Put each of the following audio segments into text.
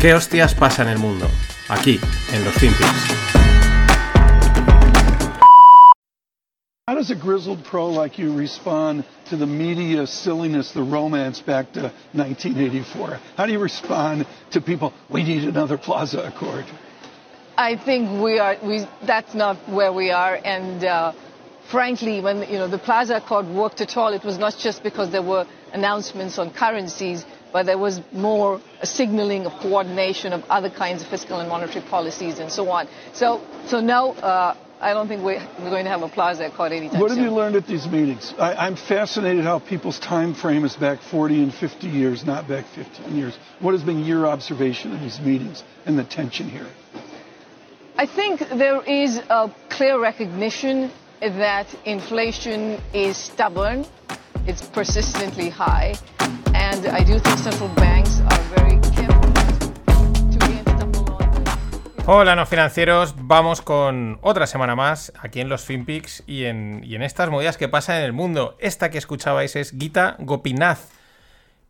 ¿Qué hostias pasa en el mundo? Aquí, en los Finpics. How does a grizzled pro like you respond to the media silliness, the romance back to 1984? How do you respond to people, we need another Plaza Accord? I think we are, we, that's not where we are. And uh, frankly, when you know, the Plaza Accord worked at all, it was not just because there were announcements on currencies, but there was more a signaling of coordination of other kinds of fiscal and monetary policies and so on. So, so now uh, I don't think we're, we're going to have a Plaza Accord anytime What have soon. you learned at these meetings? I, I'm fascinated how people's time frame is back 40 and 50 years, not back 15 years. What has been your observation of these meetings and the tension here? I think there is a clear recognition that inflation is stubborn, it's persistently high, Hola, no financieros. Vamos con otra semana más aquí en los FinPix y en, y en estas movidas que pasan en el mundo. Esta que escuchabais es Gita Gopinath,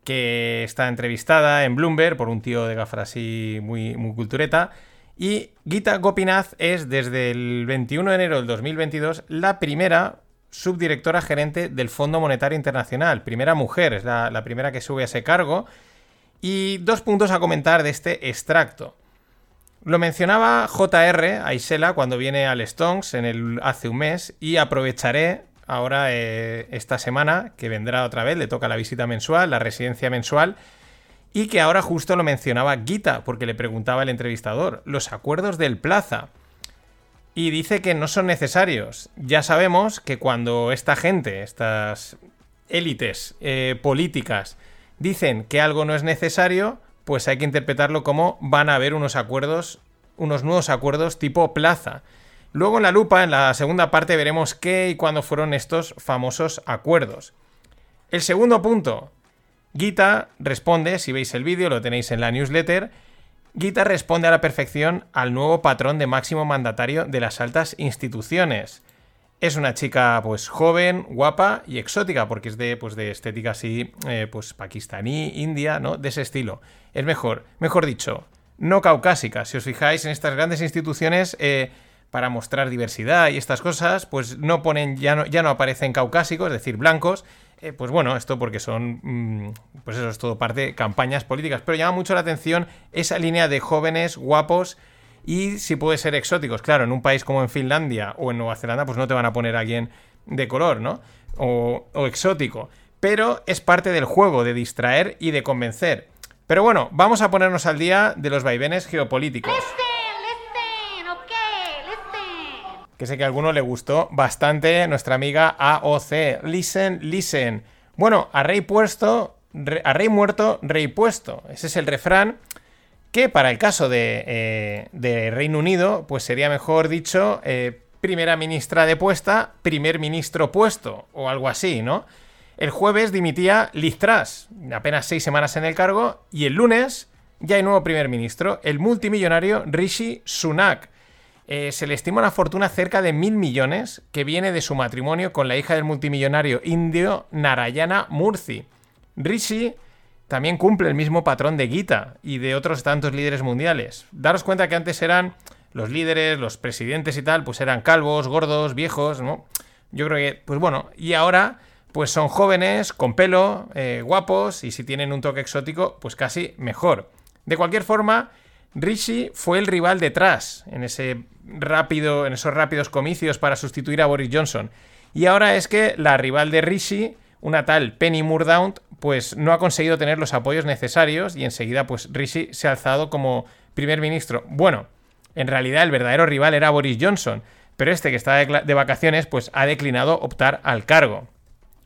que está entrevistada en Bloomberg por un tío de gafas muy, muy cultureta. Y Gita Gopinath es desde el 21 de enero del 2022 la primera subdirectora gerente del Fondo Monetario Internacional. Primera mujer, es la, primera que sube a ese cargo. Y dos puntos a comentar de este extracto. Lo mencionaba JR Aisela cuando viene al Stonks hace un mes y aprovecharé ahora eh, esta semana que vendrá otra vez, le toca la visita mensual, la residencia mensual y que ahora justo lo mencionaba Gita porque le preguntaba el entrevistador, los acuerdos del Plaza. Y dice que no son necesarios. Ya sabemos que cuando esta gente, estas élites eh, políticas, dicen que algo no es necesario, pues hay que interpretarlo como van a haber unos acuerdos, unos nuevos acuerdos tipo plaza. Luego en la lupa, en la segunda parte, veremos qué y cuándo fueron estos famosos acuerdos. El segundo punto. Gita responde, si veis el vídeo, lo tenéis en la newsletter. Gita responde a la perfección al nuevo patrón de máximo mandatario de las altas instituciones. Es una chica, pues, joven, guapa y exótica, porque es de, pues, de estética así, eh, pues, pakistaní, india, ¿no? De ese estilo. Es mejor, mejor dicho, no caucásica. Si os fijáis en estas grandes instituciones, eh, para mostrar diversidad y estas cosas, pues no ponen, ya no, ya no aparecen caucásicos, es decir, blancos. Eh, pues bueno, esto porque son, mm, pues eso es todo parte de campañas políticas. Pero llama mucho la atención esa línea de jóvenes, guapos y si puede ser exóticos. Claro, en un país como en Finlandia o en Nueva Zelanda, pues no te van a poner a alguien de color, ¿no? O, o exótico. Pero es parte del juego, de distraer y de convencer. Pero bueno, vamos a ponernos al día de los vaivenes geopolíticos. Que sé que a alguno le gustó bastante nuestra amiga AOC. Listen, listen. Bueno, a rey puesto, re- a rey muerto, rey puesto. Ese es el refrán que para el caso de, eh, de Reino Unido, pues sería mejor dicho eh, primera ministra depuesta, primer ministro puesto, o algo así, ¿no? El jueves dimitía Liz apenas seis semanas en el cargo, y el lunes ya hay nuevo primer ministro, el multimillonario Rishi Sunak. Eh, se le estima una fortuna cerca de mil millones que viene de su matrimonio con la hija del multimillonario indio Narayana Murthy. Rishi también cumple el mismo patrón de Gita y de otros tantos líderes mundiales. Daros cuenta que antes eran los líderes, los presidentes y tal, pues eran calvos, gordos, viejos, ¿no? Yo creo que, pues bueno, y ahora, pues son jóvenes, con pelo, eh, guapos, y si tienen un toque exótico, pues casi mejor. De cualquier forma, Rishi fue el rival detrás en ese rápido, en esos rápidos comicios para sustituir a Boris Johnson. Y ahora es que la rival de Rishi, una tal Penny Murdown, pues no ha conseguido tener los apoyos necesarios y enseguida pues Rishi se ha alzado como primer ministro. Bueno, en realidad el verdadero rival era Boris Johnson, pero este que está de vacaciones pues ha declinado optar al cargo.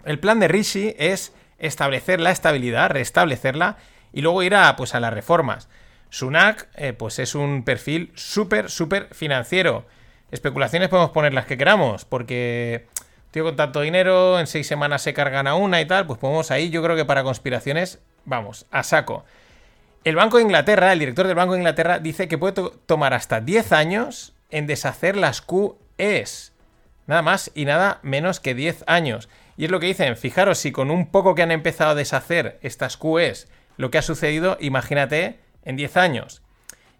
El plan de Rishi es establecer la estabilidad, restablecerla y luego ir a, pues, a las reformas. Sunak eh, pues es un perfil súper, súper financiero. Especulaciones podemos poner las que queramos, porque tío con tanto dinero, en seis semanas se cargan a una y tal, pues podemos ahí, yo creo que para conspiraciones, vamos, a saco. El Banco de Inglaterra, el director del Banco de Inglaterra, dice que puede to- tomar hasta 10 años en deshacer las QEs. Nada más y nada menos que 10 años. Y es lo que dicen, fijaros si con un poco que han empezado a deshacer estas QEs, lo que ha sucedido, imagínate en 10 años.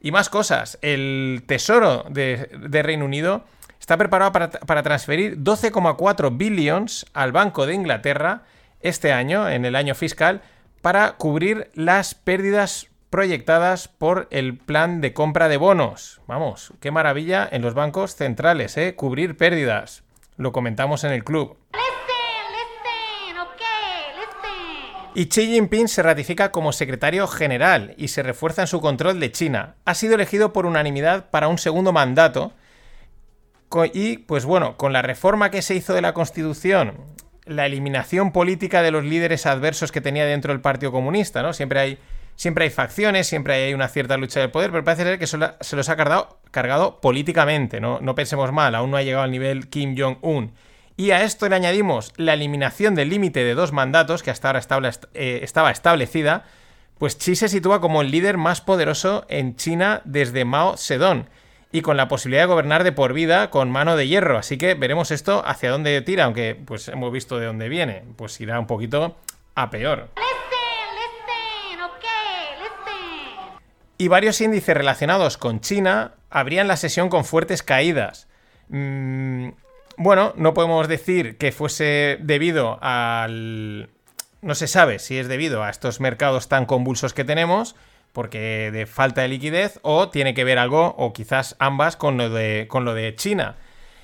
Y más cosas, el Tesoro de, Reino Unido está preparado para, para transferir 12,4 billions al Banco de Inglaterra este año, en el año fiscal, para cubrir las pérdidas proyectadas por el plan de compra de bonos. Vamos, qué maravilla en los bancos centrales, ¿eh? Cubrir pérdidas. Lo comentamos en el club. Y Xi Jinping se ratifica como secretario general y se refuerza en su control de China. Ha sido elegido por unanimidad para un segundo mandato. Y, pues bueno, con la reforma que se hizo de la Constitución, la eliminación política de los líderes adversos que tenía dentro del Partido Comunista, ¿no? Siempre hay, siempre hay facciones, siempre hay una cierta lucha del poder, pero parece ser que se los ha cargado, cargado políticamente, ¿no? No pensemos mal, aún no ha llegado al nivel Kim Jong-un. Y a esto le añadimos la eliminación del límite de dos mandatos que hasta ahora estable- eh, estaba establecida, pues Xi se sitúa como el líder más poderoso en China desde Mao Zedong y con la posibilidad de gobernar de por vida con mano de hierro. Así que veremos esto hacia dónde tira, aunque pues hemos visto de dónde viene. Pues irá un poquito a peor. Listen, listen, okay, listen. Y varios índices relacionados con China abrían la sesión con fuertes caídas. Mm, bueno, no podemos decir que fuese debido al... No se sabe si es debido a estos mercados tan convulsos que tenemos, porque de falta de liquidez, o tiene que ver algo, o quizás ambas, con lo de, con lo de China.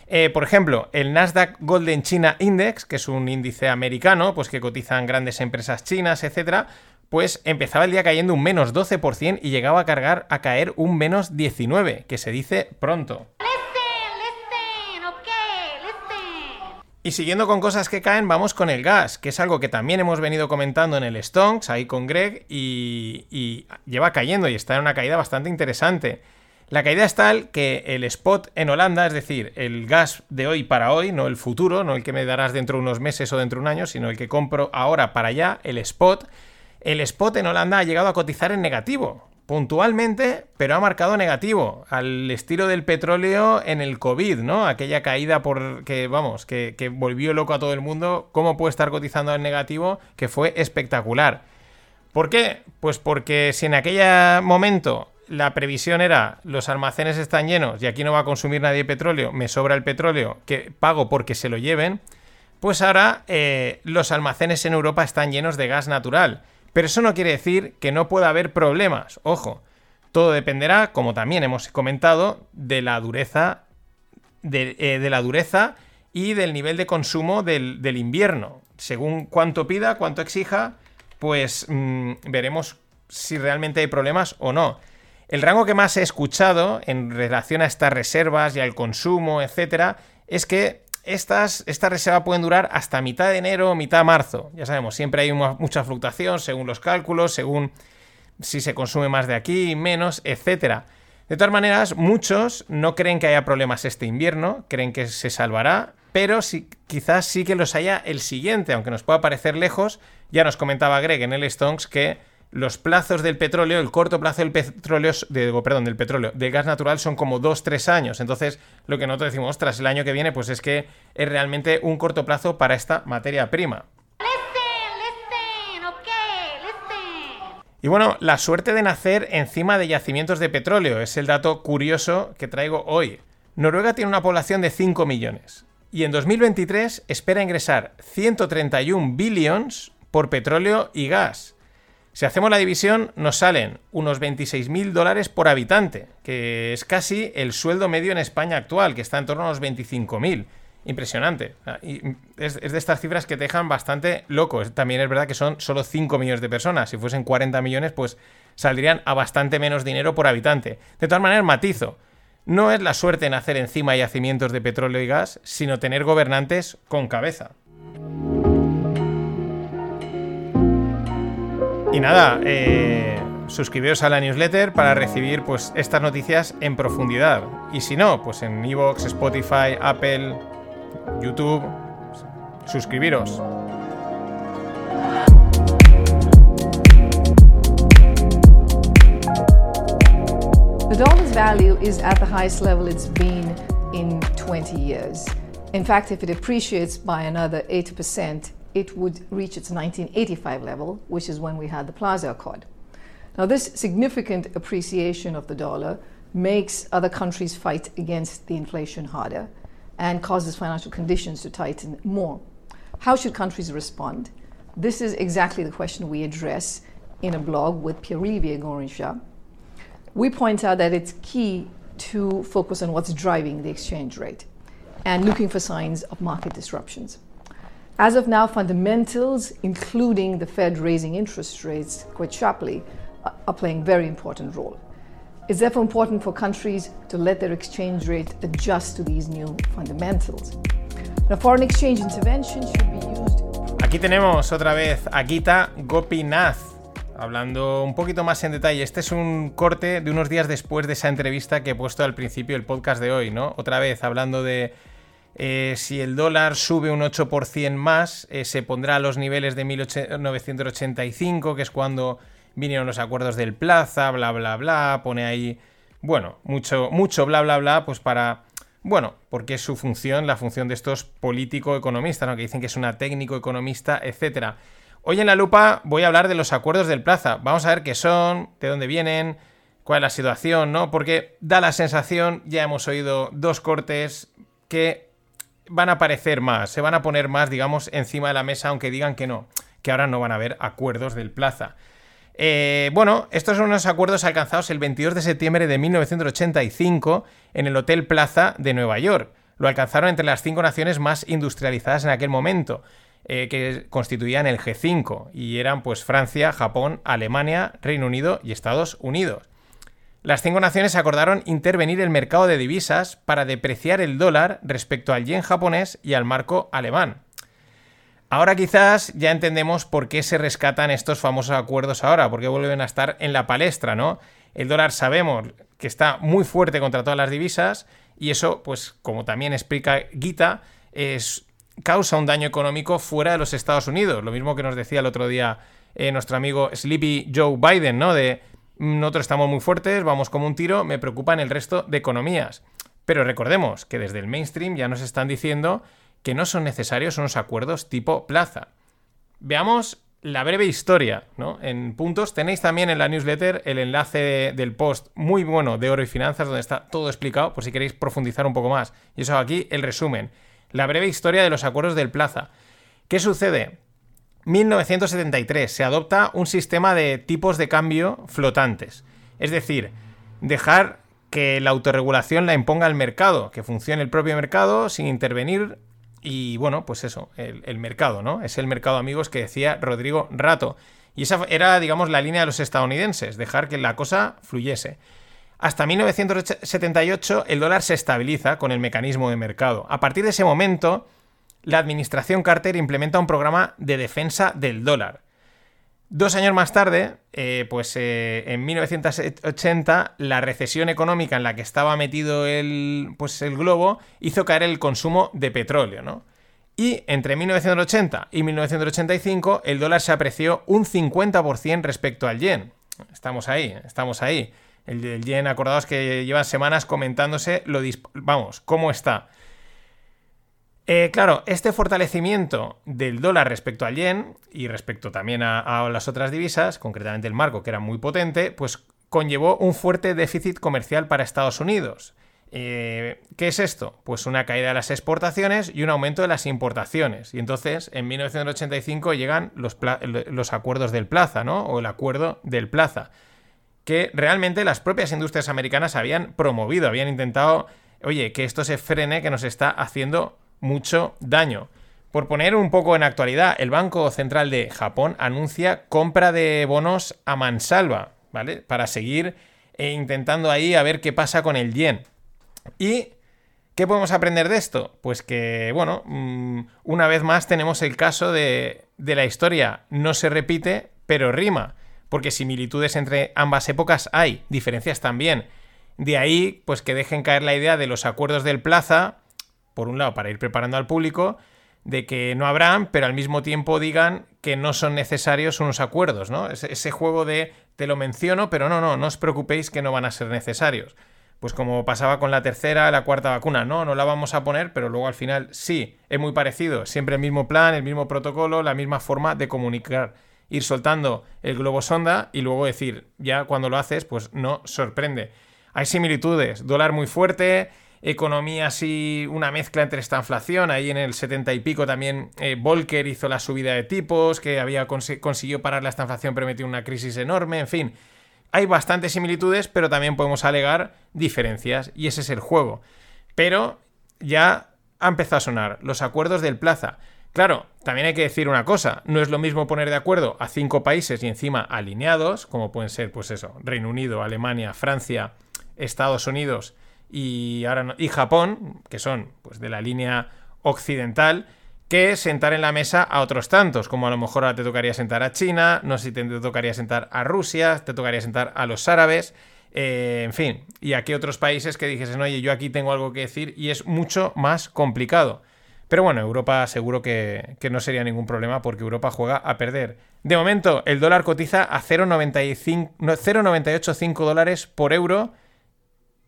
Eh, por ejemplo, el Nasdaq Golden China Index, que es un índice americano, pues que cotizan grandes empresas chinas, etcétera, pues empezaba el día cayendo un menos 12% y llegaba a cargar a caer un menos 19%, que se dice pronto. Y siguiendo con cosas que caen, vamos con el gas, que es algo que también hemos venido comentando en el Stonks, ahí con Greg, y, y lleva cayendo y está en una caída bastante interesante. La caída es tal que el spot en Holanda, es decir, el gas de hoy para hoy, no el futuro, no el que me darás dentro de unos meses o dentro de un año, sino el que compro ahora para allá, el spot, el spot en Holanda ha llegado a cotizar en negativo, puntualmente, pero ha marcado negativo, al estilo del petróleo en el COVID, ¿no? Aquella caída por que, vamos, que, que volvió loco a todo el mundo, cómo puede estar cotizando en negativo, que fue espectacular. ¿Por qué? Pues porque si en aquel momento la previsión era los almacenes están llenos y aquí no va a consumir nadie petróleo, me sobra el petróleo que pago porque se lo lleven, pues ahora eh, los almacenes en Europa están llenos de gas natural. Pero eso no quiere decir que no pueda haber problemas. Ojo, todo dependerá, como también hemos comentado, de la dureza, de, eh, la dureza y del nivel de consumo del, del invierno. Según cuánto pida, cuánto exija, pues mm, veremos si realmente hay problemas o no. El rango que más he escuchado en relación a estas reservas y al consumo, etcétera, es que estas, esta reserva pueden durar hasta mitad de enero o mitad de marzo. Ya sabemos, siempre hay mucha fluctuación según los cálculos, según si se consume más de aquí, menos, etcétera. De todas maneras, muchos no creen que haya problemas este invierno, creen que se salvará, pero sí, quizás sí que los haya el siguiente, aunque nos pueda parecer lejos. Ya nos comentaba Greg en el Stonks que los plazos del petróleo, el corto plazo del petróleo, de, perdón, del petróleo, del gas natural son como 2-3 años. Entonces, lo que nosotros decimos, ostras, el año que viene, pues es que es realmente un corto plazo para esta materia prima. Listen, listen, okay, listen. Y bueno, la suerte de nacer encima de yacimientos de petróleo es el dato curioso que traigo hoy. Noruega tiene una población de 5 millones y en 2023 espera ingresar 131 billions por petróleo y gas. Si hacemos la división, nos salen unos 26.000 dólares por habitante, que es casi el sueldo medio en España actual, que está en torno a los 25.000. Impresionante. Es, de estas cifras que te dejan bastante loco. Es- También es verdad que son solo 5 millones de personas. Si fuesen 40 millones, pues saldrían a bastante menos dinero por habitante. De todas maneras, matizo. No es la suerte nacer encima de yacimientos de petróleo y gas, sino tener gobernantes con cabeza. Y nada, eh, suscribiros a la newsletter para recibir pues estas noticias en profundidad. Y si no, pues en Evox, Spotify, Apple, YouTube, suscribiros. The dollar's value is at the highest level it's been in 20 years. In fact, if it appreciates by another 8%, it would reach its 1985 level, which is when we had the Plaza Accord. Now, this significant appreciation of the dollar makes other countries fight against the inflation harder and causes financial conditions to tighten more. How should countries respond? This is exactly the question we address in a blog with Pierre-Olivier Gorincha. We point out that it's key to focus on what's driving the exchange rate and looking for signs of market disruptions. As of now, fundamentals, including the Fed raising interest rates quite sharply, are- playing a very important role. It's therefore important for countries to let their exchange rate adjust to these new fundamentals. Now, foreign exchange intervention should be used Aquí tenemos otra vez a Gita Gopinath, hablando un poquito más en detalle. Este es un corte de unos días después de esa entrevista que he puesto al principio del podcast de hoy, ¿no? Otra vez hablando de eh, si el dólar sube un 8% más, eh, se pondrá a los niveles de 1985, que es cuando vinieron los acuerdos del Plaza, bla, bla, bla. Pone ahí, bueno, mucho, mucho bla, bla, bla, pues para bueno, porque es su función, la función de estos político-economistas, ¿no? que dicen que es una técnico-economista, etc. Hoy en la lupa voy a hablar de los acuerdos del Plaza. Vamos a ver qué son, de dónde vienen, cuál es la situación, ¿no? Porque da la sensación, ya hemos oído dos cortes, que van a aparecer más, se van a poner más, digamos, encima de la mesa, aunque digan que no, que ahora no van a haber acuerdos del Plaza. Eh, bueno, estos son unos acuerdos alcanzados el 22 de septiembre de 1985 en el Hotel Plaza de Nueva York. Lo alcanzaron entre las cinco naciones más industrializadas en aquel momento, eh, que constituían el G5, y eran pues Francia, Japón, Alemania, Reino Unido y Estados Unidos. Las cinco naciones acordaron intervenir el mercado de divisas para depreciar el dólar respecto al yen japonés y al marco alemán. Ahora quizás ya entendemos por qué se rescatan estos famosos acuerdos ahora, porque vuelven a estar en la palestra, ¿no? El dólar sabemos que está muy fuerte contra todas las divisas y eso, pues como también explica Gita, es, causa un daño económico fuera de los Estados Unidos. Lo mismo que nos decía el otro día eh, nuestro amigo Sleepy Joe Biden, ¿no? Nosotros estamos muy fuertes, vamos como un tiro, me preocupan el resto de economías. Pero recordemos que desde el mainstream ya nos están diciendo que no son necesarios unos acuerdos tipo plaza. Veamos la breve historia, ¿no? En puntos tenéis también en la newsletter el enlace del post muy bueno de Oro y Finanzas donde está todo explicado por si queréis profundizar un poco más. Y eso aquí el resumen. La breve historia de los acuerdos del plaza. ¿Qué sucede? 1973 se adopta un sistema de tipos de cambio flotantes. Es decir, dejar que la autorregulación la imponga el mercado, que funcione el propio mercado sin intervenir y bueno, pues eso, el, mercado, ¿no? Es el mercado, amigos, que decía Rodrigo Rato. Y esa era, digamos, la línea de los estadounidenses, dejar que la cosa fluyese. Hasta 1978 el dólar se estabiliza con el mecanismo de mercado. A partir de ese momento, la administración Carter implementa un programa de defensa del dólar. Dos años más tarde, eh, pues eh, en 1980, la recesión económica en la que estaba metido el, pues, el globo hizo caer el consumo de petróleo, ¿no? Y entre 1980 y 1985 el dólar se apreció un 50% respecto al yen. Estamos ahí, estamos ahí. El, el yen, acordaos que llevan semanas comentándose, lo vamos, cómo está. Eh, claro, este fortalecimiento del dólar respecto al yen y respecto también a, las otras divisas, concretamente el marco, que era muy potente, pues conllevó un fuerte déficit comercial para Estados Unidos. Eh, ¿Qué es esto? Pues una caída de las exportaciones y un aumento de las importaciones. Y entonces, en 1985 llegan los acuerdos del Plaza, ¿no? O el acuerdo del Plaza, que realmente las propias industrias americanas habían promovido, habían intentado, oye, que esto se frene, que nos está haciendo mucho daño. Por poner un poco en actualidad, el Banco Central de Japón anuncia compra de bonos a mansalva, ¿vale? Para seguir eh, intentando ahí a ver qué pasa con el yen. ¿Y qué podemos aprender de esto? Pues que, bueno, mmm, una vez más tenemos el caso de, de la historia. No se repite, pero rima. Porque similitudes entre ambas épocas hay, diferencias también. De ahí, pues que dejen caer la idea de los acuerdos del Plaza, por un lado, para ir preparando al público, de que no habrán, pero al mismo tiempo digan que no son necesarios unos acuerdos, ¿no? Ese, juego de te lo menciono, pero no, no, no os preocupéis que no van a ser necesarios. Pues como pasaba con la tercera, la cuarta vacuna, no, no la vamos a poner, pero luego al final sí, es muy parecido, siempre el mismo plan, el mismo protocolo, la misma forma de comunicar. ir soltando el globo sonda y luego decir, ya cuando lo haces, pues no sorprende. Hay similitudes, dólar muy fuerte, economía así, una mezcla entre esta inflación. Ahí en el 70 y pico también eh, Volcker hizo la subida de tipos, que había consi- consiguió parar la esta inflación, pero metió una crisis enorme, en fin. Hay bastantes similitudes, pero también podemos alegar diferencias, y ese es el juego. Pero ya ha empezado a sonar los acuerdos del Plaza. Claro, también hay que decir una cosa, no es lo mismo poner de acuerdo a cinco países y encima alineados, como pueden ser, pues eso, Reino Unido, Alemania, Francia, Estados Unidos y, ahora y Japón, que son pues de la línea occidental, que sentar en la mesa a otros tantos, como a lo mejor ahora te tocaría sentar a China, no sé si te tocaría sentar a Rusia, te tocaría sentar a los árabes, eh, en fin, y aquí otros países que dijesen, oye, yo aquí tengo algo que decir y es mucho más complicado. Pero bueno, Europa seguro que, que no sería ningún problema porque Europa juega a perder. De momento, el dólar cotiza a 0,95 no, 0,985 dólares por euro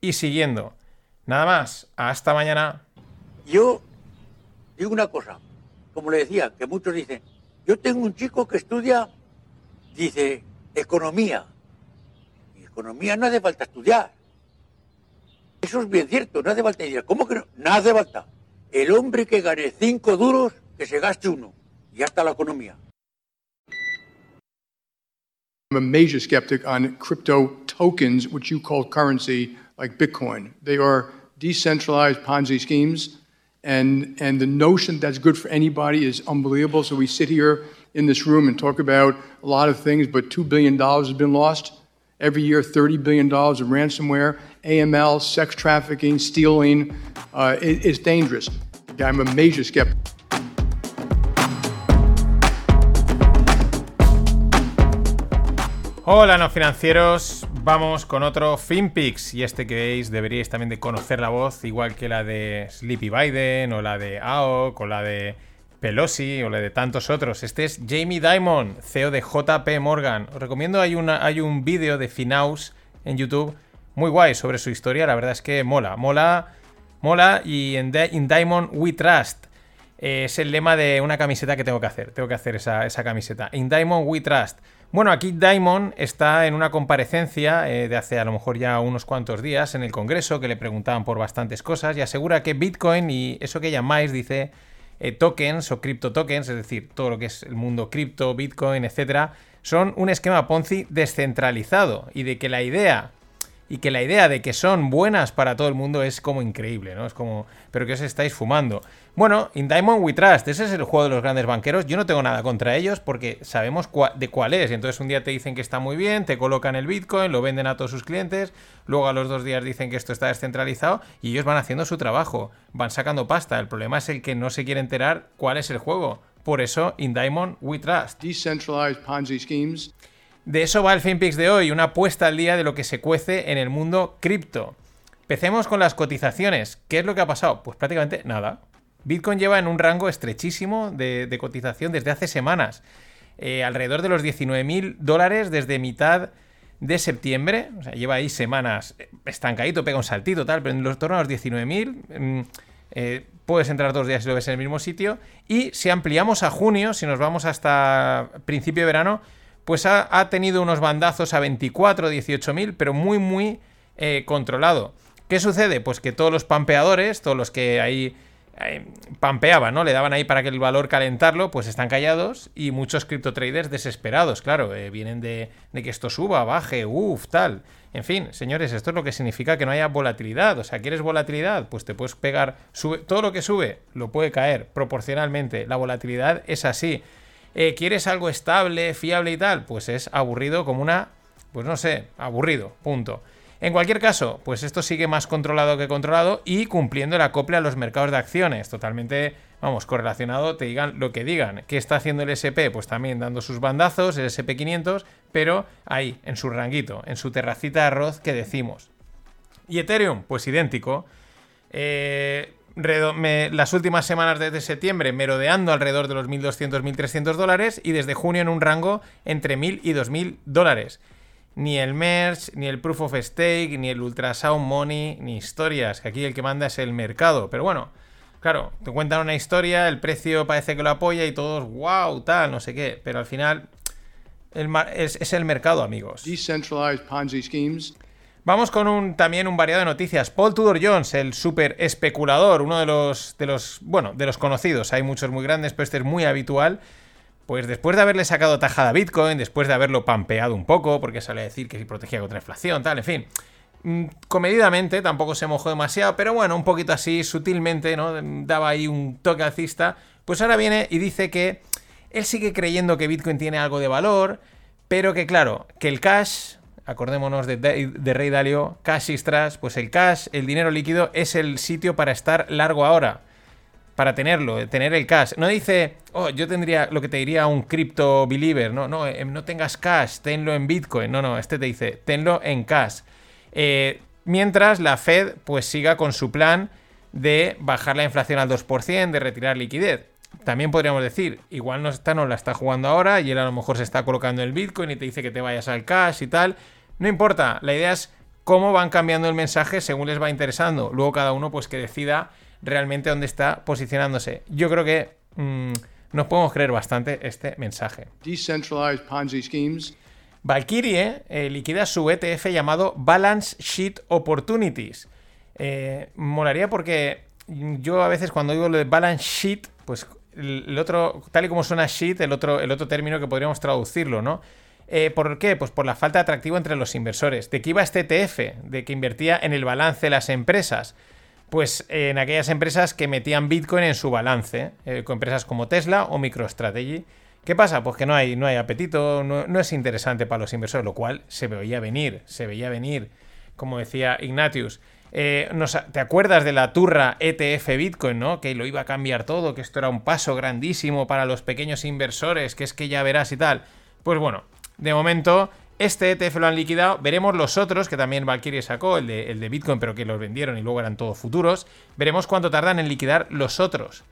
y siguiendo. Nada más, hasta mañana. Yo digo una cosa, como le decía, que muchos dicen, yo tengo un chico que estudia, dice, economía. Y economía no hace falta estudiar. Eso es bien cierto, no hace falta estudiar. ¿Cómo que no? No hace falta. El hombre que gane cinco duros, que se gaste uno. Y ya está la economía. I'm a major skeptic on crypto tokens, which you call currency, like Bitcoin. They are decentralized Ponzi schemes, and, and the notion that's good for anybody is unbelievable. So we sit here in this room and talk about a lot of things, but $2 billion has been lost. Every year, $30 billion of ransomware, AML, sex trafficking, stealing. Uh, it- it's dangerous. I'm a major skeptic. Hola no financieros, vamos con otro FinPix y este que veis deberíais también de conocer la voz, igual que la de Sleepy Biden o la de AOC o la de Pelosi o la de tantos otros. Este es Jamie Dimon, CEO de JP Morgan. Os recomiendo, hay, una, hay un vídeo de Finaus en YouTube muy guay sobre su historia, la verdad es que mola, mola, mola y en, in Diamond We Trust. Eh, es el lema de una camiseta que tengo que hacer. Tengo que hacer esa, esa camiseta. In Diamond We Trust. Bueno, aquí Diamond está en una comparecencia eh, de hace a lo mejor ya unos cuantos días en el Congreso que le preguntaban por bastantes cosas y asegura que Bitcoin y eso que llamáis, dice, eh, tokens o cripto tokens, es decir, todo lo que es el mundo cripto, Bitcoin, etcétera, son un esquema Ponzi descentralizado y de que la idea y que la idea de que son buenas para todo el mundo es como increíble, ¿no? Es como, pero que os estáis fumando. Bueno, In Diamond We Trust, ese es el juego de los grandes banqueros. Yo no tengo nada contra ellos porque sabemos de cuál es. Entonces un día te dicen que está muy bien, te colocan el Bitcoin, lo venden a todos sus clientes, luego a los dos días dicen que esto está descentralizado y ellos van haciendo su trabajo, van sacando pasta. El problema es el que no se quiere enterar cuál es el juego. Por eso, In Diamond We Trust. Decentralized Ponzi schemes. De eso va el FinPix de hoy, una apuesta al día de lo que se cuece en el mundo cripto. Empecemos con las cotizaciones. ¿Qué es lo que ha pasado? Pues prácticamente nada. Bitcoin lleva en un rango estrechísimo de, cotización desde hace semanas. Eh, alrededor de los 19.000 dólares desde mitad de septiembre. O sea, lleva ahí semanas eh, estancadito, pega un saltito, tal, pero en los torno a los 19.000. mm, eh, puedes entrar dos días y lo ves en el mismo sitio. Y si ampliamos a junio, si nos vamos hasta principio de verano, pues ha, ha tenido unos bandazos a 24, 18 mil, pero muy, muy eh, controlado. ¿Qué sucede? Pues que todos los pampeadores, todos los que ahí eh, pampeaban, ¿no? Le daban ahí para que el valor calentarlo, pues están callados y muchos cripto traders desesperados, claro, eh, vienen de, de que esto suba, baje, uff, tal. En fin, señores, esto es lo que significa que no haya volatilidad. O sea, ¿quieres volatilidad? Pues te puedes pegar, sube, todo lo que sube lo puede caer proporcionalmente. La volatilidad es así. Eh, ¿Quieres algo estable, fiable y tal? Pues es aburrido como una, pues no sé, aburrido, punto. En cualquier caso, pues esto sigue más controlado que controlado y cumpliendo el acople a los mercados de acciones. Totalmente, vamos, correlacionado, te digan lo que digan. ¿Qué está haciendo el SP? Pues también dando sus bandazos, el SP500, pero ahí, en su ranguito, en su terracita de arroz que decimos. Y Ethereum, pues idéntico. Eh, las últimas semanas desde septiembre merodeando alrededor de los 1.200, 1.300 dólares y desde junio en un rango entre 1.000 y 2.000 dólares. Ni el Merge, ni el Proof of Stake, ni el Ultrasound Money, ni historias, que aquí el que manda es el mercado. Pero bueno, claro, te cuentan una historia, el precio parece que lo apoya y todos, wow, tal, no sé qué. Pero al final, es, es el mercado, amigos. decentralized Ponzi schemes, Vamos con un, también un variado de noticias. Paul Tudor Jones, el super especulador, uno de los, de los, bueno, de los conocidos. Hay muchos muy grandes, pero este es muy habitual. Pues después de haberle sacado tajada a Bitcoin, después de haberlo pampeado un poco, porque sale a decir que si protegía contra la inflación, tal, en fin. Mm, Comedidamente, tampoco se mojó demasiado, pero bueno, un poquito así, sutilmente, ¿no? Daba ahí un toque alcista. Pues ahora viene y dice que él sigue creyendo que Bitcoin tiene algo de valor, pero que claro, que el cash, acordémonos de, Rey Dalio, cash trash, pues el cash, el dinero líquido, es el sitio para estar largo ahora. Para tenerlo, tener el cash. No dice, oh, yo tendría lo que te diría un crypto believer. No, no, eh, no tengas cash, tenlo en Bitcoin. No, no, este te dice, tenlo en cash. Eh, mientras la Fed pues siga con su plan de bajar la inflación al 2%, de retirar liquidez. También podríamos decir, igual no está, no la está jugando ahora y él a lo mejor se está colocando el Bitcoin y te dice que te vayas al cash y tal. No importa, la idea es cómo van cambiando el mensaje según les va interesando. Luego cada uno pues que decida realmente dónde está posicionándose. Yo creo que mm, nos podemos creer bastante este mensaje. decentralized Ponzi schemes, Valkyrie eh, liquida su ETF llamado Balance Sheet Opportunities. Eh, molaría porque yo a veces cuando digo lo de Balance Sheet, pues el otro, tal y como suena sheet, el otro, el otro término que podríamos traducirlo, ¿no? Eh, ¿Por qué? Pues por la falta de atractivo entre los inversores. ¿De qué iba este ETF? De que invertía en el balance de las empresas. Pues eh, en aquellas empresas que metían Bitcoin en su balance, eh, con empresas como Tesla o MicroStrategy. ¿Qué pasa? Pues que no hay, no hay apetito, no, no es interesante para los inversores, lo cual se veía venir, se veía venir, como decía Ignatius. Eh, ¿Te acuerdas de la turra ETF Bitcoin, no? Que lo iba a cambiar todo, que esto era un paso grandísimo para los pequeños inversores, que es que ya verás y tal. Pues bueno, de momento este ETF lo han liquidado. Veremos los otros, que también Valkyrie sacó, el de, Bitcoin, pero que los vendieron y luego eran todos futuros. Veremos cuánto tardan en liquidar los otros.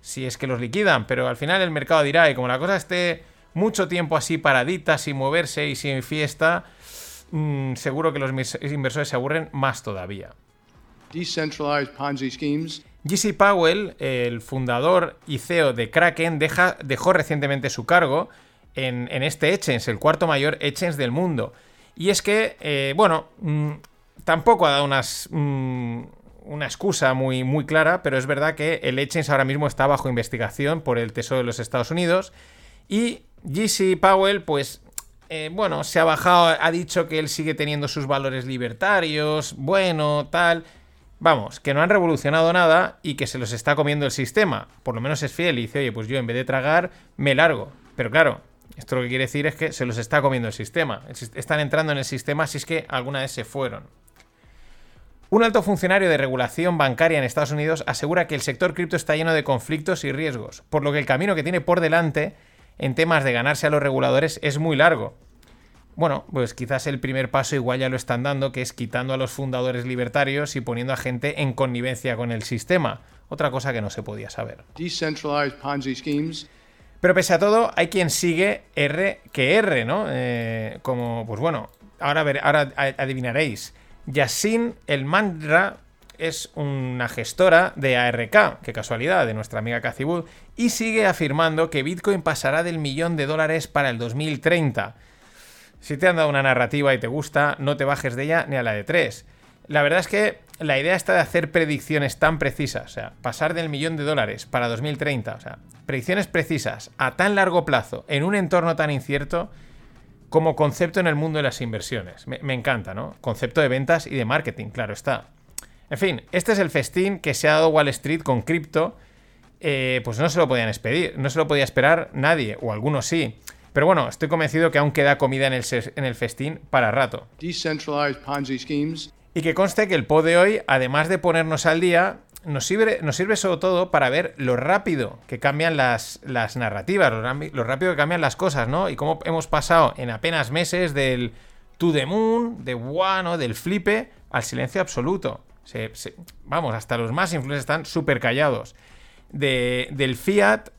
Si es que los liquidan, pero al final el mercado dirá, y como la cosa esté mucho tiempo así paradita, sin moverse y sin fiesta, mm, seguro que los inversores se aburren más todavía. Decentralized Ponzi schemes, JC Powell, el fundador y CEO de Kraken, deja- dejó recientemente su cargo en, en este exchange, el cuarto mayor exchange del mundo. Y es que, eh, bueno, mm, tampoco ha dado unas, mm, una excusa muy, muy clara, pero es verdad que el exchange ahora mismo está bajo investigación por el Tesoro de los Estados Unidos. Y JC Powell, pues, eh, bueno, se ha bajado, ha dicho que él sigue teniendo sus valores libertarios, bueno, tal. Vamos, que no han revolucionado nada y que se los está comiendo el sistema. Por lo menos es fiel y dice, oye, pues yo en vez de tragar, me largo. Pero claro, esto lo que quiere decir es que se los está comiendo el sistema. Están entrando en el sistema si es que alguna vez se fueron. Un alto funcionario de regulación bancaria en Estados Unidos asegura que el sector cripto está lleno de conflictos y riesgos, por lo que el camino que tiene por delante en temas de ganarse a los reguladores es muy largo. Bueno, pues quizás el primer paso igual ya lo están dando, que es quitando a los fundadores libertarios y poniendo a gente en connivencia con el sistema. Otra cosa que no se podía saber. decentralized Ponzi schemes, Pero pese a todo, hay quien sigue R que R, ¿no? Eh, como, pues bueno, ahora, ver- ahora adivinaréis. Yasin El Mandra es una gestora de ARK, qué casualidad, de nuestra amiga Cathy Wood, y sigue afirmando que Bitcoin pasará del millón de dólares para el 2030. Si te han dado una narrativa y te gusta, no te bajes de ella ni a la de tres. La verdad es que la idea está de hacer predicciones tan precisas, o sea, pasar del millón de dólares para 2030, o sea, predicciones precisas a tan largo plazo, en un entorno tan incierto, como concepto en el mundo de las inversiones. Me, encanta, ¿no? Concepto de ventas y de marketing, claro está. En fin, este es el festín que se ha dado Wall Street con cripto. eh, pues no se lo podían expedir, no se lo podía esperar nadie, o algunos sí. Pero bueno, estoy convencido que aún queda comida en el, ses- en el festín para rato. decentralized Ponzi schemes, Y que conste que el pod de hoy, además de ponernos al día, nos sirve, nos sirve sobre todo para ver lo rápido que cambian las, las narrativas, lo, rápido que cambian las cosas, ¿no? Y cómo hemos pasado en apenas meses del to the moon, de wow, ¿no? Del flipe, al silencio absoluto. Se- se- vamos, hasta los más influencers están súper callados. De- del fiat,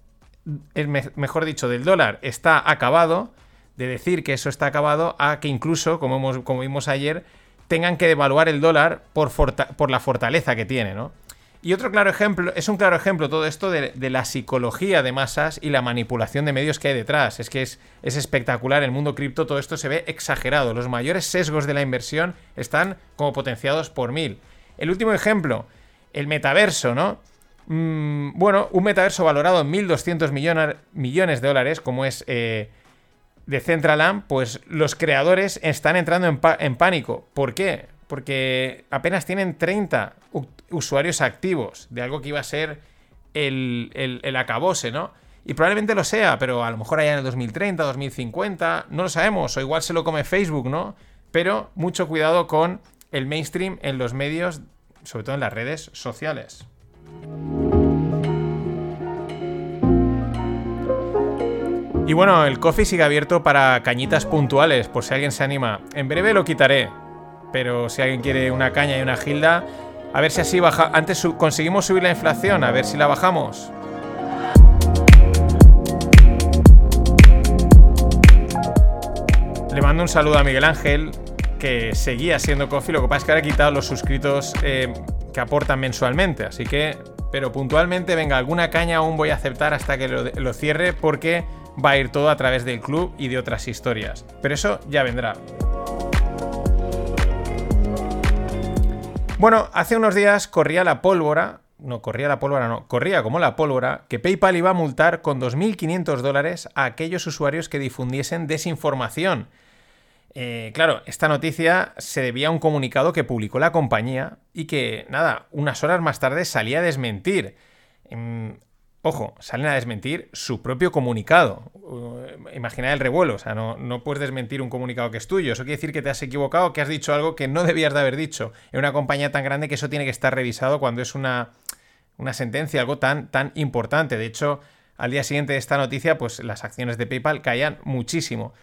mejor dicho, del dólar está acabado, de decir que eso está acabado, a que incluso, como, hemos, como vimos ayer, tengan que devaluar el dólar por, por la fortaleza que tiene, ¿no? Y otro claro ejemplo, es un claro ejemplo todo esto de, de la psicología de masas y la manipulación de medios que hay detrás. Es que es, es espectacular, el mundo cripto todo esto se ve exagerado. Los mayores sesgos de la inversión están como potenciados por mil. El último ejemplo, el metaverso, ¿no? Mm, bueno, un metaverso valorado en 1.200 millones, de dólares, como es eh, de Centraland, pues los creadores están entrando en, pánico. ¿Por qué? Porque apenas tienen 30 u- usuarios activos de algo que iba a ser el, el, el acabose, ¿no? Y probablemente lo sea, pero a lo mejor allá en el 2030, 2050, no lo sabemos, o igual se lo come Facebook, ¿no? Pero mucho cuidado con el mainstream en los medios, sobre todo en las redes sociales. Y bueno, el coffee sigue abierto para cañitas puntuales, por si alguien se anima. En breve lo quitaré, pero si alguien quiere una caña y una gilda, a ver si así baja. Antes conseguimos subir la inflación, a ver si la bajamos. Le mando un saludo a Miguel Ángel, que seguía siendo coffee, lo que pasa es que ahora he quitado los suscritos eh, que aportan mensualmente, así que, pero puntualmente, venga, alguna caña aún voy a aceptar hasta que lo, lo cierre, porque va a ir todo a través del club y de otras historias. Pero eso ya vendrá. Bueno, hace unos días corría la pólvora, no, corría la pólvora, no, corría como la pólvora, que PayPal iba a multar con 2.500 dólares a aquellos usuarios que difundiesen desinformación. Eh, claro, esta noticia se debía a un comunicado que publicó la compañía y que, nada, unas horas más tarde salía a desmentir. Em, ojo, salen a desmentir su propio comunicado. Uh, el revuelo, o sea, no, no puedes desmentir un comunicado que es tuyo. Eso quiere decir que te has equivocado, que has dicho algo que no debías de haber dicho. En una compañía tan grande que eso tiene que estar revisado cuando es una, una sentencia, algo tan, tan importante. De hecho, al día siguiente de esta noticia, pues las acciones de PayPal caían muchísimo.